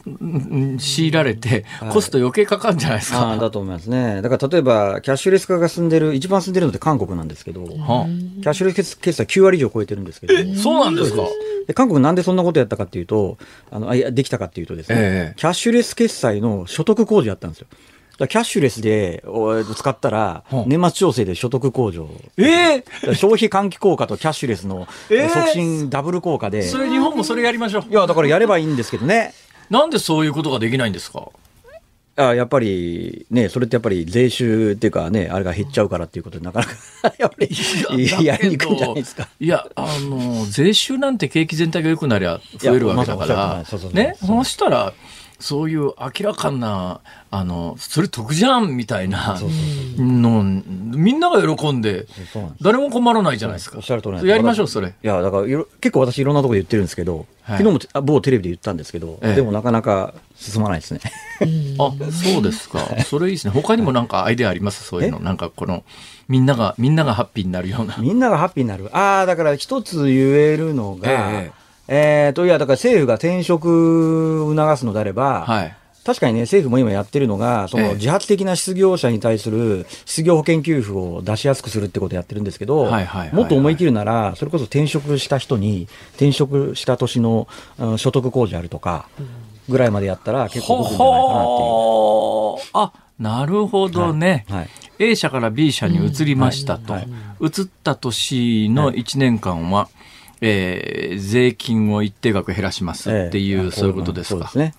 S3: 強いられて、コスト余計かかるんじゃないですか？
S5: はい、だと思いますね。だから例えば、キャッシュレス化が進んでる、一番進んでるのって韓国なんですけど、キャッシュレス決済9割以上超えてるんですけど。
S3: え、そうなんですか？
S5: で韓国なんでそんなことやったかっていうと、あの、あいや、できたかっていうとですね、えキャッシュレス決済の所得控除やったんですよ。キャッシュレスで使ったら、年末調整で所得控除。
S3: え
S5: ー、消費喚起効果とキャッシュレスの促進ダブル効果で。
S3: それ日本もそれやりましょう。
S5: いや、だからやればいいんですけどね。
S3: なんでそういうことができないんですか？
S5: あやっぱりね、それってやっぱり税収っていうかね、あれが減っちゃうからっていうことで、なかなかやっぱりやりにくいんじゃないですか。
S3: いや、あの、税収なんて景気全体が良くなりゃ増えるわけだから、ね、そうしたら、そういう明らかなあのそれ得じゃんみたいなのみんなが喜んで誰も困らないじゃないですか。やりましょうそれ。い
S5: やだから結構私いろんなところで言ってるんですけど、はい、昨日も某テレビで言ったんですけど、ええ、でもなかなか進まないですね。
S3: あそうですか。それいいですね。他にもなんかアイデアあります？そういうのなんかこのみんながみんながハッピーになるような。
S5: みんながハッピーになる。ああだから一つ言えるのが。えええー、と、いや、だから政府が転職促すのであれば、はい、確かにね、政府も今やってるのが、その自発的な失業者に対する失業保険給付を出しやすくするってことをやってるんですけど、もっと思い切るなら、それこそ転職した人に、転職した年の所得控除あるとか、ぐらいまでやったら結構動くんじゃないかなっていう。
S3: あなるほどね、はいはい、A 社から B 社に移りましたと、移った年の1年間は、えー、税金を一定額減らしますっていう、えー、そういうことですか。そうですね。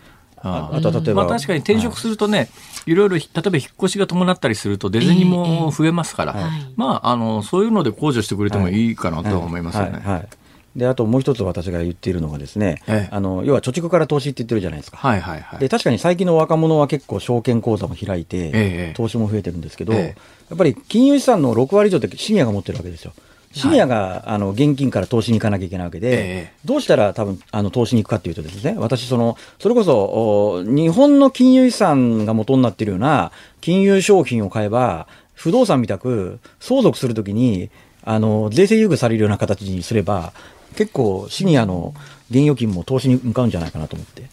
S3: ああと例えば、まあ、確かに転職するとね、はい、いろいろ例えば引っ越しが伴ったりすると出銭も増えますから、えーえー、まああのそういうので控除してくれてもい。いかなと思いますよね。はい。はい。
S5: であともう一つ私が言っているのがですね、ええ、あの要は貯蓄から投資って言ってるじゃないですか、はいはいはい、で確かに最近の若者は結構証券口座も開いて、え、投資も増えてるんですけど、やっぱり金融資産の6割以上ってシニアが持ってるわけですよ。シニアが、あの現金から投資に行かなきゃいけないわけで、どうしたら多分あの投資に行くかというとですね、私その、それこそ日本の金融資産が元になっているような金融商品を買えば、不動産みたく相続するときにあの税制優遇されるような形にすれば、結構シニアの現預金も投資に向かうんじゃないかなと思って。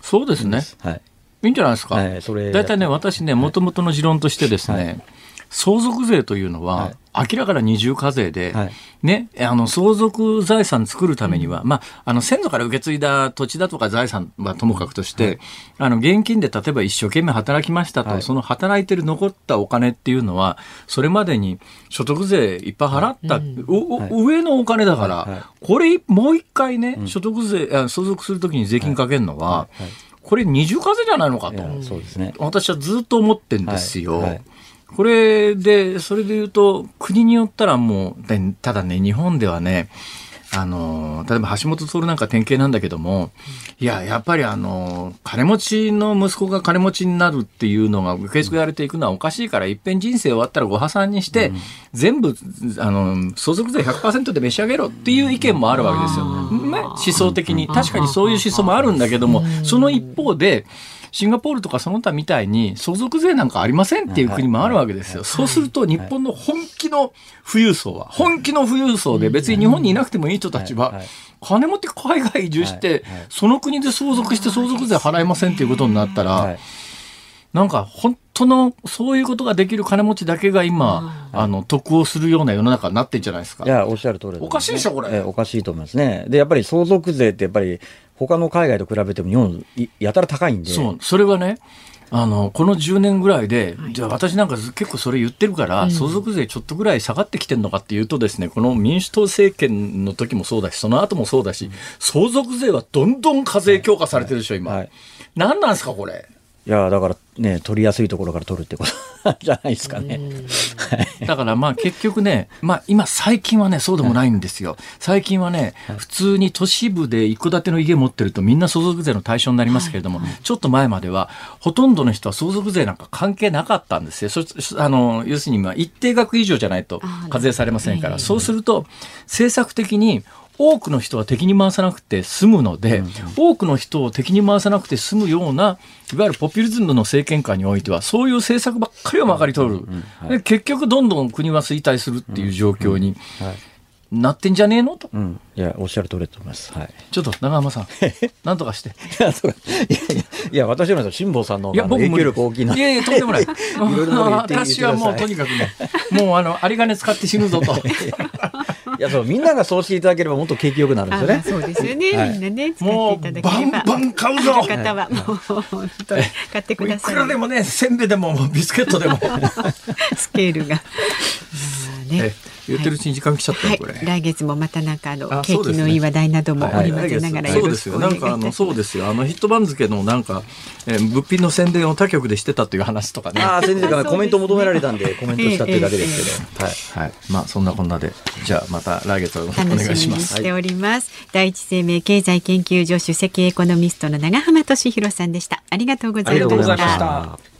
S3: そうですね。はい。いいんじゃないですか。はい、それ。大体ね、私ね、もともとの持論としてですね、はい相続税というのは、明らかな二重課税で、はい、ね、あの、相続財産作るためには、うん、まあ、あの、先祖から受け継いだ土地だとか財産はともかくとして、はい、あの、現金で例えば一生懸命働きましたと、はい、その働いてる残ったお金っていうのは、それまでに所得税いっぱい払った、うん、上のお金だから、これ、もう一回ね、うん、所得税、相続するときに税金かけるのは、これ二重課税じゃないのかと、そうですね、私はずっと思ってんですよ。これで、それで言うと、国によったらもう、ただね、日本ではね、あの、例えば橋本徹なんか典型なんだけども、いや、やっぱりあの、金持ちの息子が金持ちになるっていうのが受け継がれていくのはおかしいから、いっぺん人生終わったらご破産にして、全部、あの、相続税100%で召し上げろっていう意見もあるわけですよ。ね、思想的に。確かにそういう思想もあるんだけども、その一方で、シンガポールとかその他みたいに相続税なんかありませんっていう国もあるわけですよ。そうすると日本の本気の富裕層は、本気の富裕層で別に日本にいなくてもいい人たちは、金持って海外移住して、その国で相続して相続税払えませんっていうことになったら、なんか本当のそういうことができる金持ちだけが今、あの得をするような世の中になってんじゃないですか。
S5: いやおっしゃる通り、
S3: ね、おかしいでしょこれ、
S5: えおかしいと思いますね。でやっぱり相続税ってやっぱり他の海外と比べても日本やたら高いんで。
S3: そう、それはね、あの、この10年ぐらいで、はい、じゃあ私なんか結構それ言ってるから、うん、相続税ちょっとぐらい下がってきてるのかっていうとですね、この民主党政権の時もそうだし、その後もそうだし、うん、相続税はどんどん課税強化されてるでしょ、今。はい、何なんですか、これ。
S5: いやだからね取りやすいところから取るってこと じゃないですかね。
S3: だからまあ結局ね、まあ今最近はねそうでもないんですよ。最近はね、普通に都市部で一戸建ての家持ってるとみんな相続税の対象になりますけれども、ちょっと前まではほとんどの人は相続税なんか関係なかったんですよ。そあの要するにまあ一定額以上じゃないと課税されませんから、そうすると政策的に多くの人は敵に回さなくて済むので、うん、多くの人を敵に回さなくて済むようないわゆるポピュリズムの政権下においてはそういう政策ばっかりをまかり通る、うんはい、結局どんどん国は衰退するっていう状況に。はいなってんじゃねえの？と、
S5: うん、いやおっしゃる通りだと思います、はい、
S3: ちょっと長浜さん なんとかして。い
S5: やいやいや私は辛坊さんのいや僕影響力大きいな。
S3: いやいやとんでもない。私はもうとにかくねもうあの有り金使って死ぬぞと。
S5: いやそうみんながそうしていただければもっと景気よくなるんですよね。
S4: そうですよね、はい、みんなね
S3: 使っていただければ。バンバン買うぞ。
S4: 方はもう本当に買ってください。
S3: いくらでもねせんべいでもビスケットでも。
S4: スケールが。
S3: ね。言ってるうちに時間来ちゃった、はい、これ、
S4: 来月もまたなんかあの景気のいい話題なども織り交ぜながら
S3: そうですよ。なんかあのそうですよ。あのヒット番付のなんか、えー、物品の宣伝を他局でしてたという話とかね。
S5: ああ宣伝かコメント求められたんでコメントしたっていうだけですけど、
S3: はい、はい、まあそんなこんなでじゃあまた来月お願いします。
S4: しております、第一生命経済研究所首席エコノミストの永濱利廣さんでした。ありがとうございました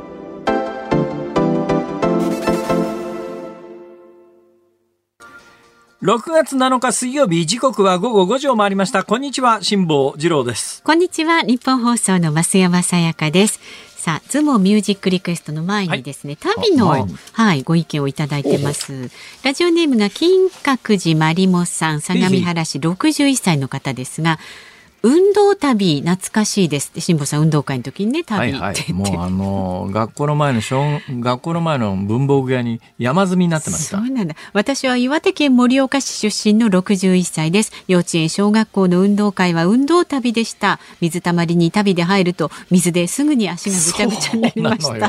S3: 6月7日水曜日時刻は午後5時を回りました。こんにちは辛坊治郎です。
S4: こんにちは日本放送の増山さやかです。さあ、ズモミュージックリクエストの前にですね、はい、旅の、はい、ご意見をいただいてます。ラジオネームが金閣寺まりもさん、相模原市61歳の方ですが、運動旅懐かしいです。って辛坊さん運動会の時にね旅行って、
S3: もうあの学校の前の小学校の前の文房具屋に山積みになってました。
S4: そうなんだ。私は岩手県盛岡市出身の61歳です。幼稚園小学校の運動会は運動旅でした。水たまりに旅で入ると水ですぐに足がぐちゃぐちゃになりました。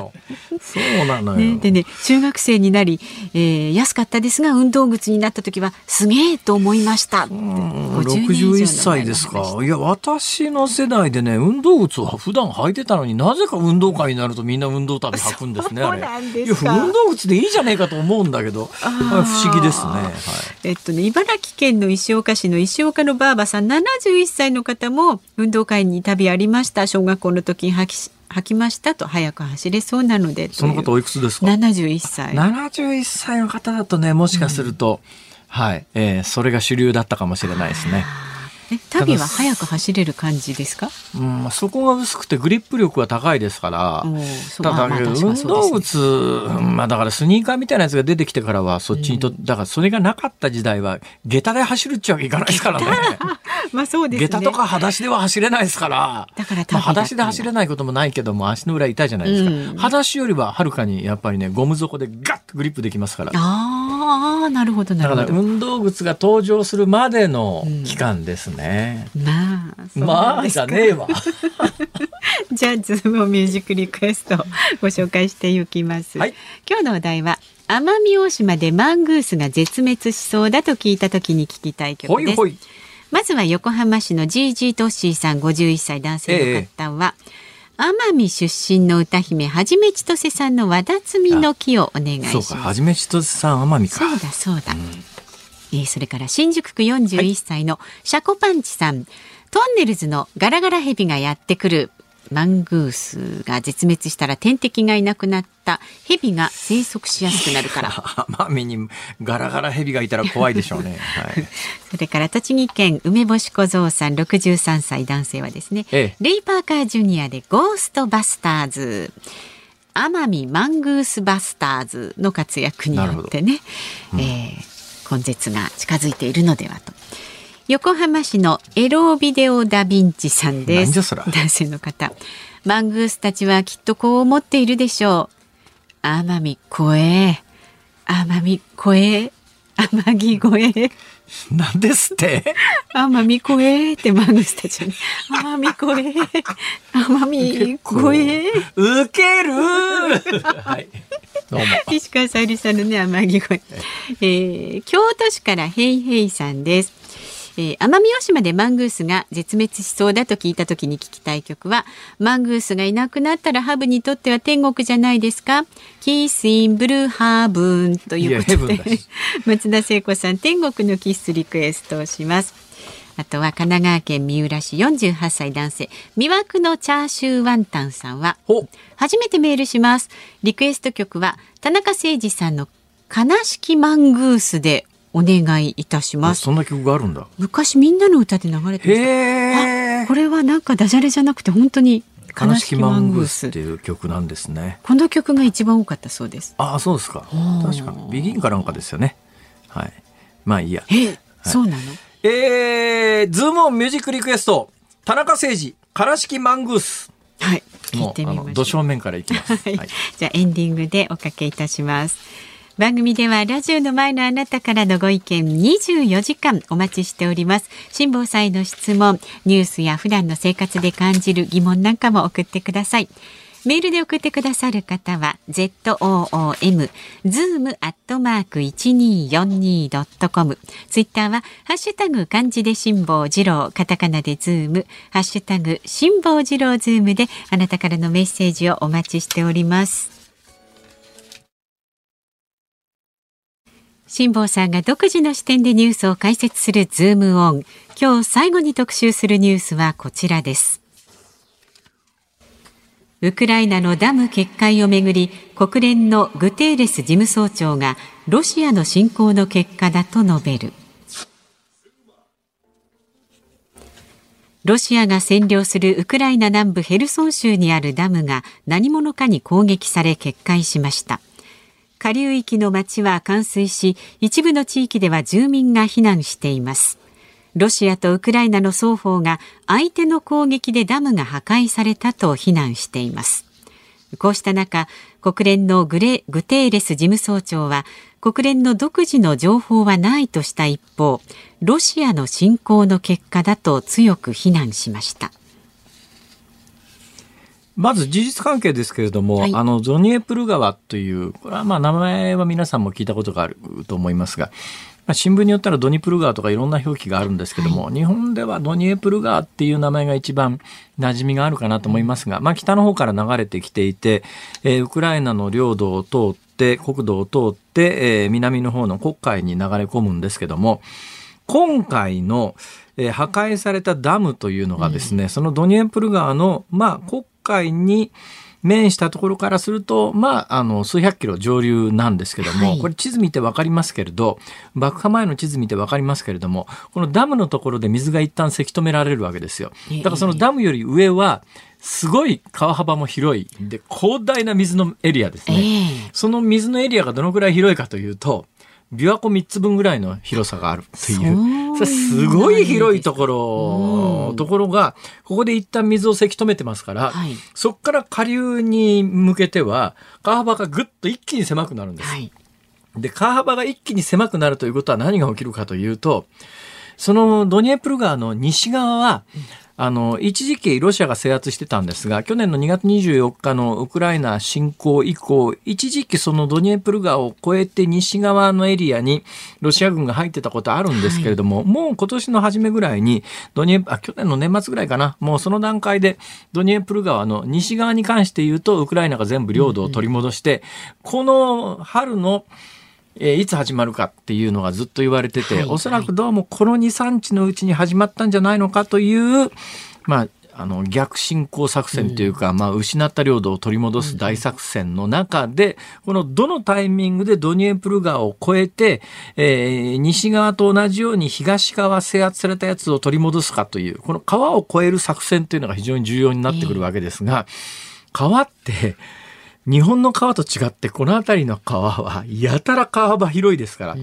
S3: そうなのよ、
S4: ね、でね中学生になり、えー、安かったですが運動靴になった時はすげえと思いました。
S3: 61歳ですか。いや私の世代でね、運動靴は普段履いてたのになぜか運動会になるとみんな運動旅履くんですね、あれ。いや、運動靴でいいじゃねえかと思うんだけど、不思議ですね。はい、
S4: えっとね、茨城県の石岡市の石岡のばあばさん、71歳の方も運動会に旅ありました。小学校の時に履き履きましたと早く走れそうなので
S3: その方おいくつですか
S4: ？71歳。
S3: 71歳の方だとねもしかすると、うん、はい、えー、それが主流だったかもしれないですね。
S4: え旅は速く走れる感じですか？
S3: うん、そこが薄くてグリップ力が高いですからただ、まあ、運動靴、まあ、だからスニーカーみたいなやつが出てきてからはそっちにと、うん、だからそれがなかった時代は下駄で走るっちゃいかないですからね。
S4: まあそうですね。
S3: 下駄とか裸足では走れないですから。だからまあ、裸足で走れないこともないけども足の裏痛いじゃないですか。うん、裸足よりははるかにやっぱりねゴム底でガッとグリップできますから。
S4: ああなるほどなるほど。
S3: だから運動靴が登場するまでの期間ですね。
S4: うん、まあ
S3: まあじゃねえわ。
S4: じゃあズームミュージックリクエストご紹介していきます。はい、今日のお題は奄美大島でマングースが絶滅しそうだと聞いた時に聞きたい曲です。ほいほいまずは横浜市のジージートッシーさん51歳男性の方は、ええ、奄美出身の歌姫はじめちとせさんの和田摘みの木をお願いします。
S3: はじめちとせさん奄美か。
S4: そうだそうだ。うん、えー、それから新宿区41歳のシャコパンチさん、はい、トンネルズのガラガラヘビがやってくるマングースが絶滅したら天敵がいなくなったヘビが生息しやすくなるから。
S3: 奄美にガラガラヘビがいたら怖いでしょうね。はい、
S4: それから栃木県梅干し小僧さん63歳男性はですね、ええ、レイ・パーカージュニアでゴーストバスターズ。奄美マングースバスターズの活躍によってね、うん、えー、根絶が近づいているのではと。横浜市のエロビデオダヴィンチさんです。男性の方。マングースたちはきっとこう思っているでしょう。奄美怖え奄美怖え天城越え
S3: なんですって？
S4: 奄美怖えってマングースたちに奄美怖え奄美怖え
S3: ウケる！はい。どうも。
S4: 石川さゆりさんのね天城越え、えー、京都市からヘイヘイさんですえー、奄美大島でマングースが絶滅しそうだと聞いた時に聞きたい曲はマングースがいなくなったらハブにとっては天国じゃないですか？キスインブルーハーブンということで。松田聖子さん天国のキスリクエストをします。あとは神奈川県三浦市48歳男性。魅惑のチャーシューワンタンさんは初めてメールします。リクエスト曲は田中誠二さんの悲しきマングースでお願いいたします。
S3: そんな曲があるんだ。
S4: 昔みんなの歌で流れてま。これはなんかダジャレじゃなくて本当に
S3: 悲しきマングースっていう曲なんですね。
S4: この曲が一番多かったそうです。
S3: ああ、そうですか。確かにビギンかなんかですよね。はい。まあいいや。
S4: えーはい、そうなの？
S3: えー、ズームオンミュージックリクエスト田中誠二悲しきマングース。
S4: はい。聞いてみましょう。
S3: 土正面からいきます。
S4: はい。じゃあエンディングでおかけいたします。番組ではラジオの前のあなたからのご意見24時間お待ちしております。辛坊さんの質問ニュースや普段の生活で感じる疑問なんかも送ってください。メールで送ってくださる方は zoom zoom アットマーク 1242.com ツイッターはハッシュタグ漢字で辛坊治郎カタカナでズーム。ハッシュタグ辛坊治郎ズームであなたからのメッセージをお待ちしております。辛坊さんが独自の視点でニュースを解説するズームオン。今日最後に特集するニュースはこちらです。ウクライナのダム決壊をめぐり国連のグテーレス事務総長がロシアの侵攻の結果だと述べる。ロシアが占領するウクライナ南部ヘルソン州にあるダムが何者かに攻撃され決壊しました。下流域の町は冠水し一部の地域では住民が避難しています。ロシアとウクライナの双方が相手の攻撃でダムが破壊されたと非難しています。こうした中国連のグレグテーレス事務総長は国連の独自の情報はないとした一方ロシアの侵攻の結果だと強く非難しました。
S3: まず事実関係ですけれども、はい、あのゾニエプル川というこれはまあ名前は皆さんも聞いたことがあると思いますがまあ、新聞によったらドニプル川とかいろんな表記があるんですけども、はい、日本ではドニエプル川っていう名前が一番馴染みがあるかなと思いますが、まあ、北の方から流れてきていて、えー、ウクライナの領土を通って国土を通って、えー、南の方の黒海に流れ込むんですけども今回の、えー、破壊されたダムというのがですね、うん、そのドニエプル川の、まあ、黒海に面したところからすると、まあ、あの、数百キロ上流なんですけども、はい、これ地図見てわかりますけれど、爆破前の地図見てわかりますけれども、このダムのところで水が一旦せき止められるわけですよ。だからそのダムより上は、すごい川幅も広い。で広大な水のエリアですね、えー、その水のエリアがどのくらい広いかというと琵琶湖3つ分ぐらいの広さがあるという。すごい広いところ、ところが、ここで一旦水をせき止めてますから、はい、そこから下流に向けては、川幅がぐっと一気に狭くなるんです。はい、で、川幅が一気に狭くなるということは何が起きるかというと、そのドニエプル川の西側は、あの、一時期ロシアが制圧してたんですが、去年の2月24日のウクライナ侵攻以降、一時期そのドニエプル川を越えて西側のエリアにロシア軍が入ってたことあるんですけれども、はい、もう今年の初めぐらいに、ドニエあ、去年の年末ぐらいかな、もうその段階でドニエプル川の西側に関して言うと、ウクライナが全部領土を取り戻して、うんうん、この春のえー、いつ始まるかっていうのがずっと言われてて、はいはい、おそらくどうもこの2、3日のうちに始まったんじゃないのかという、まあ、あの逆進行作戦というか、うん、まあ、失った領土を取り戻す大作戦の中で、このどのタイミングでドニエプル川を越えて、えー、西側と同じように東側制圧されたやつを取り戻すかという、この川を越える作戦というのが非常に重要になってくるわけですが、川って、日本の川と違ってこの辺りの川はやたら川幅広いですから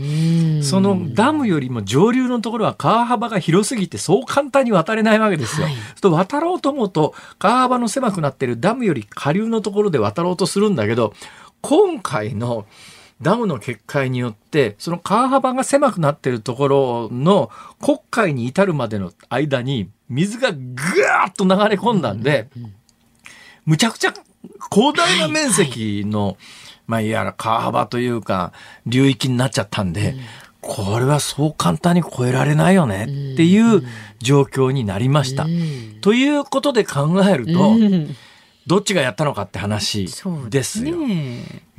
S3: そのダムよりも上流のところは川幅が広すぎてそう簡単に渡れないわけですよ。はい、と渡ろうと思うと川幅の狭くなってるダムより下流のところで渡ろうとするんだけど今回のダムの決壊によってその川幅が狭くなってるところの黒海に至るまでの間に水がぐーっと流れ込んだんで、むちゃくちゃ広大な面積の、はい。はい、まあ、いわゆる川幅というか、流域になっちゃったんで、うん、これはそう簡単に超えられないよねっていう状況になりました。うん、ということで考えると、うん。どっちがやったのかって話ですよ。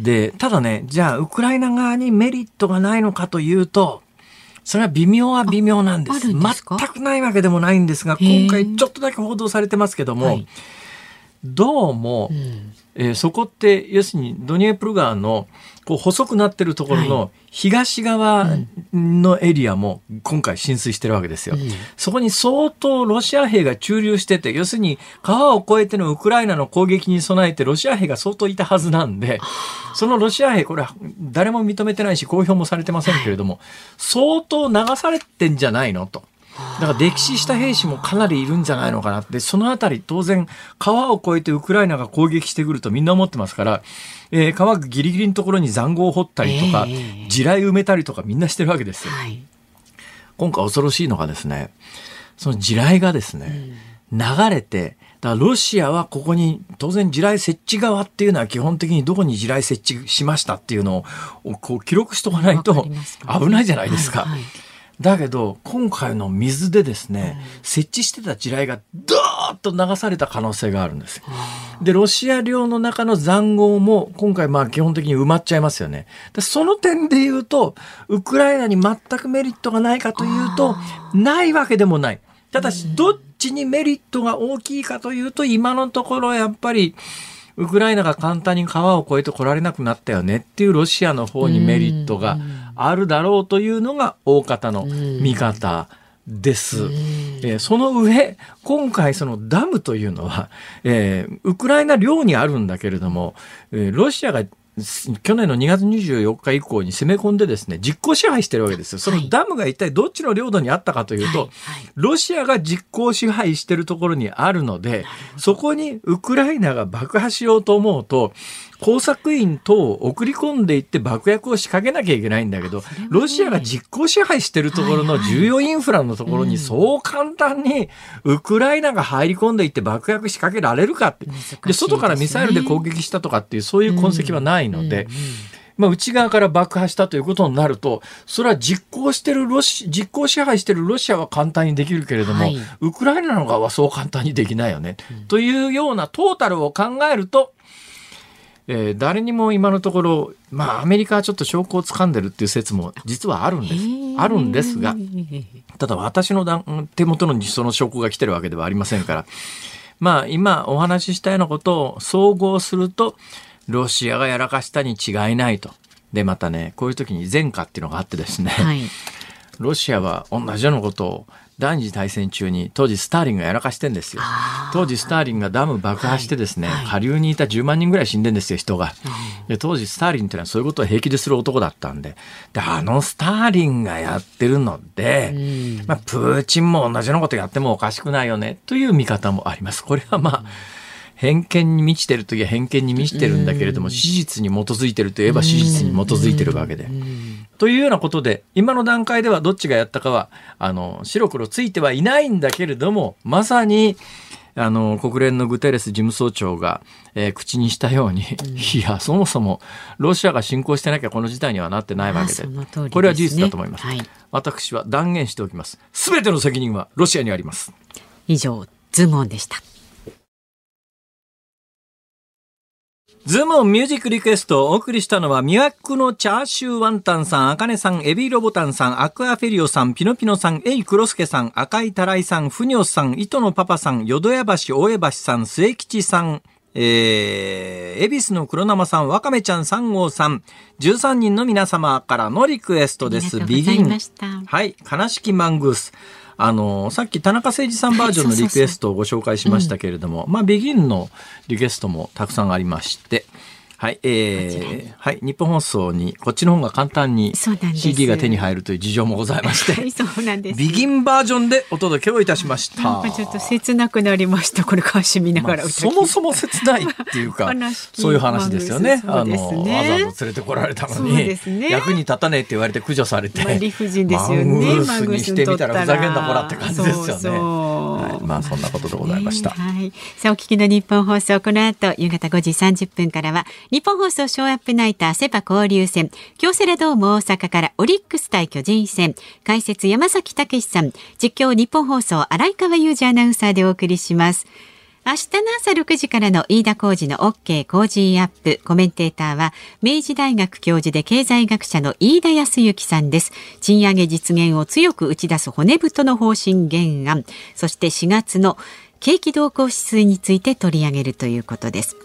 S3: で、ね、ただね、じゃあ、ウクライナ側にメリットがないのかというと、それは微妙は微妙なんです。全くないわけでもないんですが、今回ちょっとだけ報道されてますけども、はいどうも、うん、えー、そこって要するにドニエプル川のこう細くなってるところの東側のエリアも今回浸水してるわけですよ。うん、そこに相当ロシア兵が駐留してて要するに川を越えてのウクライナの攻撃に備えてロシア兵が相当いたはずなんでそのロシア兵これは誰も認めてないし公表もされてませんけれども相当流されてんじゃないのと。だから歴史した兵士もかなりいるんじゃないのかなって、そのあたり当然川を越えてウクライナが攻撃してくるとみんな思ってますから、えー、川ギリギリのところに塹壕を掘ったりとか、えー、地雷埋めたりとかみんなしてるわけですよ。はい、今回恐ろしいのがですね、その地雷がですね、うん、流れてだからロシアはここに当然地雷設置側っていうのは基本的にどこに地雷設置しましたっていうのをこう記録しとかないと危ないじゃないですか。はいはいだけど、今回の水でですね、うん、設置してた地雷がドーッと流された可能性があるんですよ。で、ロシア領の中の塹壕も今回まあ基本的に埋まっちゃいますよね。でその点で言うと、ウクライナに全くメリットがないかというと、ないわけでもない。ただし、どっちにメリットが大きいかというと、今のところやっぱり、ウクライナが簡単に川を越えて来られなくなったよねっていうロシアの方にメリットがあるだろうというのが大方の見方です。えー、その上、今回そのダムというのは、えー、ウクライナ領にあるんだけれども、えー、ロシアが去年の2月24日以降に攻め込んでですね、実効支配してるわけですよ。そのダムが一体どっちの領土にあったかというと、はい。はい、ロシアが実効支配してるところにあるので、そこにウクライナが爆破しようと思うと、工作員等を送り込んでいって爆薬を仕掛けなきゃいけないんだけど、ロシアが実効支配してるところの重要インフラのところにそう簡単にウクライナが入り込んでいって爆薬仕掛けられるかって。で、外からミサイルで攻撃したとかっていうそういう痕跡はないので、まあ、内側から爆破したということになると、それは実行してるロシ、実行支配してるロシアは簡単にできるけれども、はい、ウクライナの側はそう簡単にできないよね。うん、というようなトータルを考えると、えー、誰にも今のところ、まあ、アメリカはちょっと証拠をつかんでるっていう説も実はあるんです。あるんですが、ただ私の手元にその証拠が来てるわけではありませんから、まあ、今お話ししたようなことを総合すると、ロシアがやらかしたに違いないと。で、またね、こういう時に前科っていうのがあってですね、はい、ロシアは同じようなことを第二次大戦中に当時スターリンがやらかしてんですよ。当時スターリンがダム爆破してですね、はいはい、下流にいた10万人ぐらい死んでんですよ、人が。で当時スターリンっていうのはそういうことを平気でする男だったんで。で、あのスターリンがやってるので、まあ、プーチンも同じようなことやってもおかしくないよね、という見方もあります。これはまあ、偏見に満ちてるといえば偏見に満ちてるんだけれども、史実に基づいてるといえば史実に基づいてるわけで。というようなことで、今の段階ではどっちがやったかは、あの、白黒ついてはいないんだけれども、まさに、あの、国連のグテレス事務総長が、えー、口にしたように、うん、いや、そもそも、ロシアが侵攻してなきゃこの事態にはなってないわけで、でね、これは事実だと思います。はい、私は断言しておきます。すべての責任はロシアにあります。
S4: 以上、ズームオンでした。
S3: ズームオンミュージックリクエストをお送りしたのは、魅惑のチャーシューワンタンさん、あかねさん、エビロボタンさん、アクアフェリオさん、ピノピノさん、エイクロスケさん、赤いたらいさん、フニョスさん、糸のパパさん、淀屋橋、大江橋さん、末吉さん、えー、恵比寿の黒生さん、わかめちゃん3号さん、13人の皆様からのリクエストです。ビギン。はい、悲しきマングース。あの、さっき田中誠二さんバージョンのリクエストをご紹介しましたけれども、まあ、ビギンのリクエストもたくさんありまして、はい、えー、はい、日本放送にこっちの方が簡単に CD が手に入るという事情もございまして、はい、そうなんです。ビギンバージョンでお届けをいたしました。
S4: なんかちょっと切なくなりました。これ歌詞見ながら、まあ、
S3: そもそも切ないっていうか、そういう話ですよね。ねあの、わざわざ連れてこられたのに、ね、役に立たねえって言われて駆除されて、まあ、
S4: 理不尽ですよね。マン
S3: グースにしてみたらふざけんなこらって感じですよね。そうそうはい、まあそんなことでございました。
S4: はい。さあお聞きの日本放送この後夕方5時30分からは日本放送ショーアップナイターセパ交流戦。京セラドーム大阪からオリックス対巨人戦。解説山崎武さん。実況日本放送洗川雄司アナウンサーでお送りします。明日の朝6時からの飯田浩二の OK 工事アップ。コメンテーターは明治大学教授で経済学者の飯田康之さんです。賃上げ実現を強く打ち出す骨太の方針原案。そして4月の景気動向指数について取り上げるということです。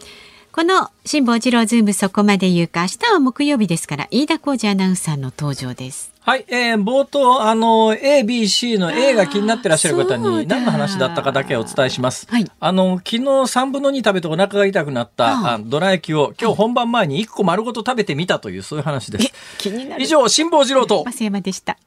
S4: この辛坊治郎ズームそこまで言うか明日は木曜日ですから飯田浩司アナウンサーの登場です
S3: はい、えー、冒頭、あの、A、B、C の A が気になってらっしゃる方に何の話だったかだけお伝えします。はい、あの、昨日3分の2食べてお腹が痛くなったあどら焼きを今日本番前に1個丸ごと食べてみたというそういう話です。
S4: 気になる。
S3: 以上、辛坊治郎と。
S4: 増山でした。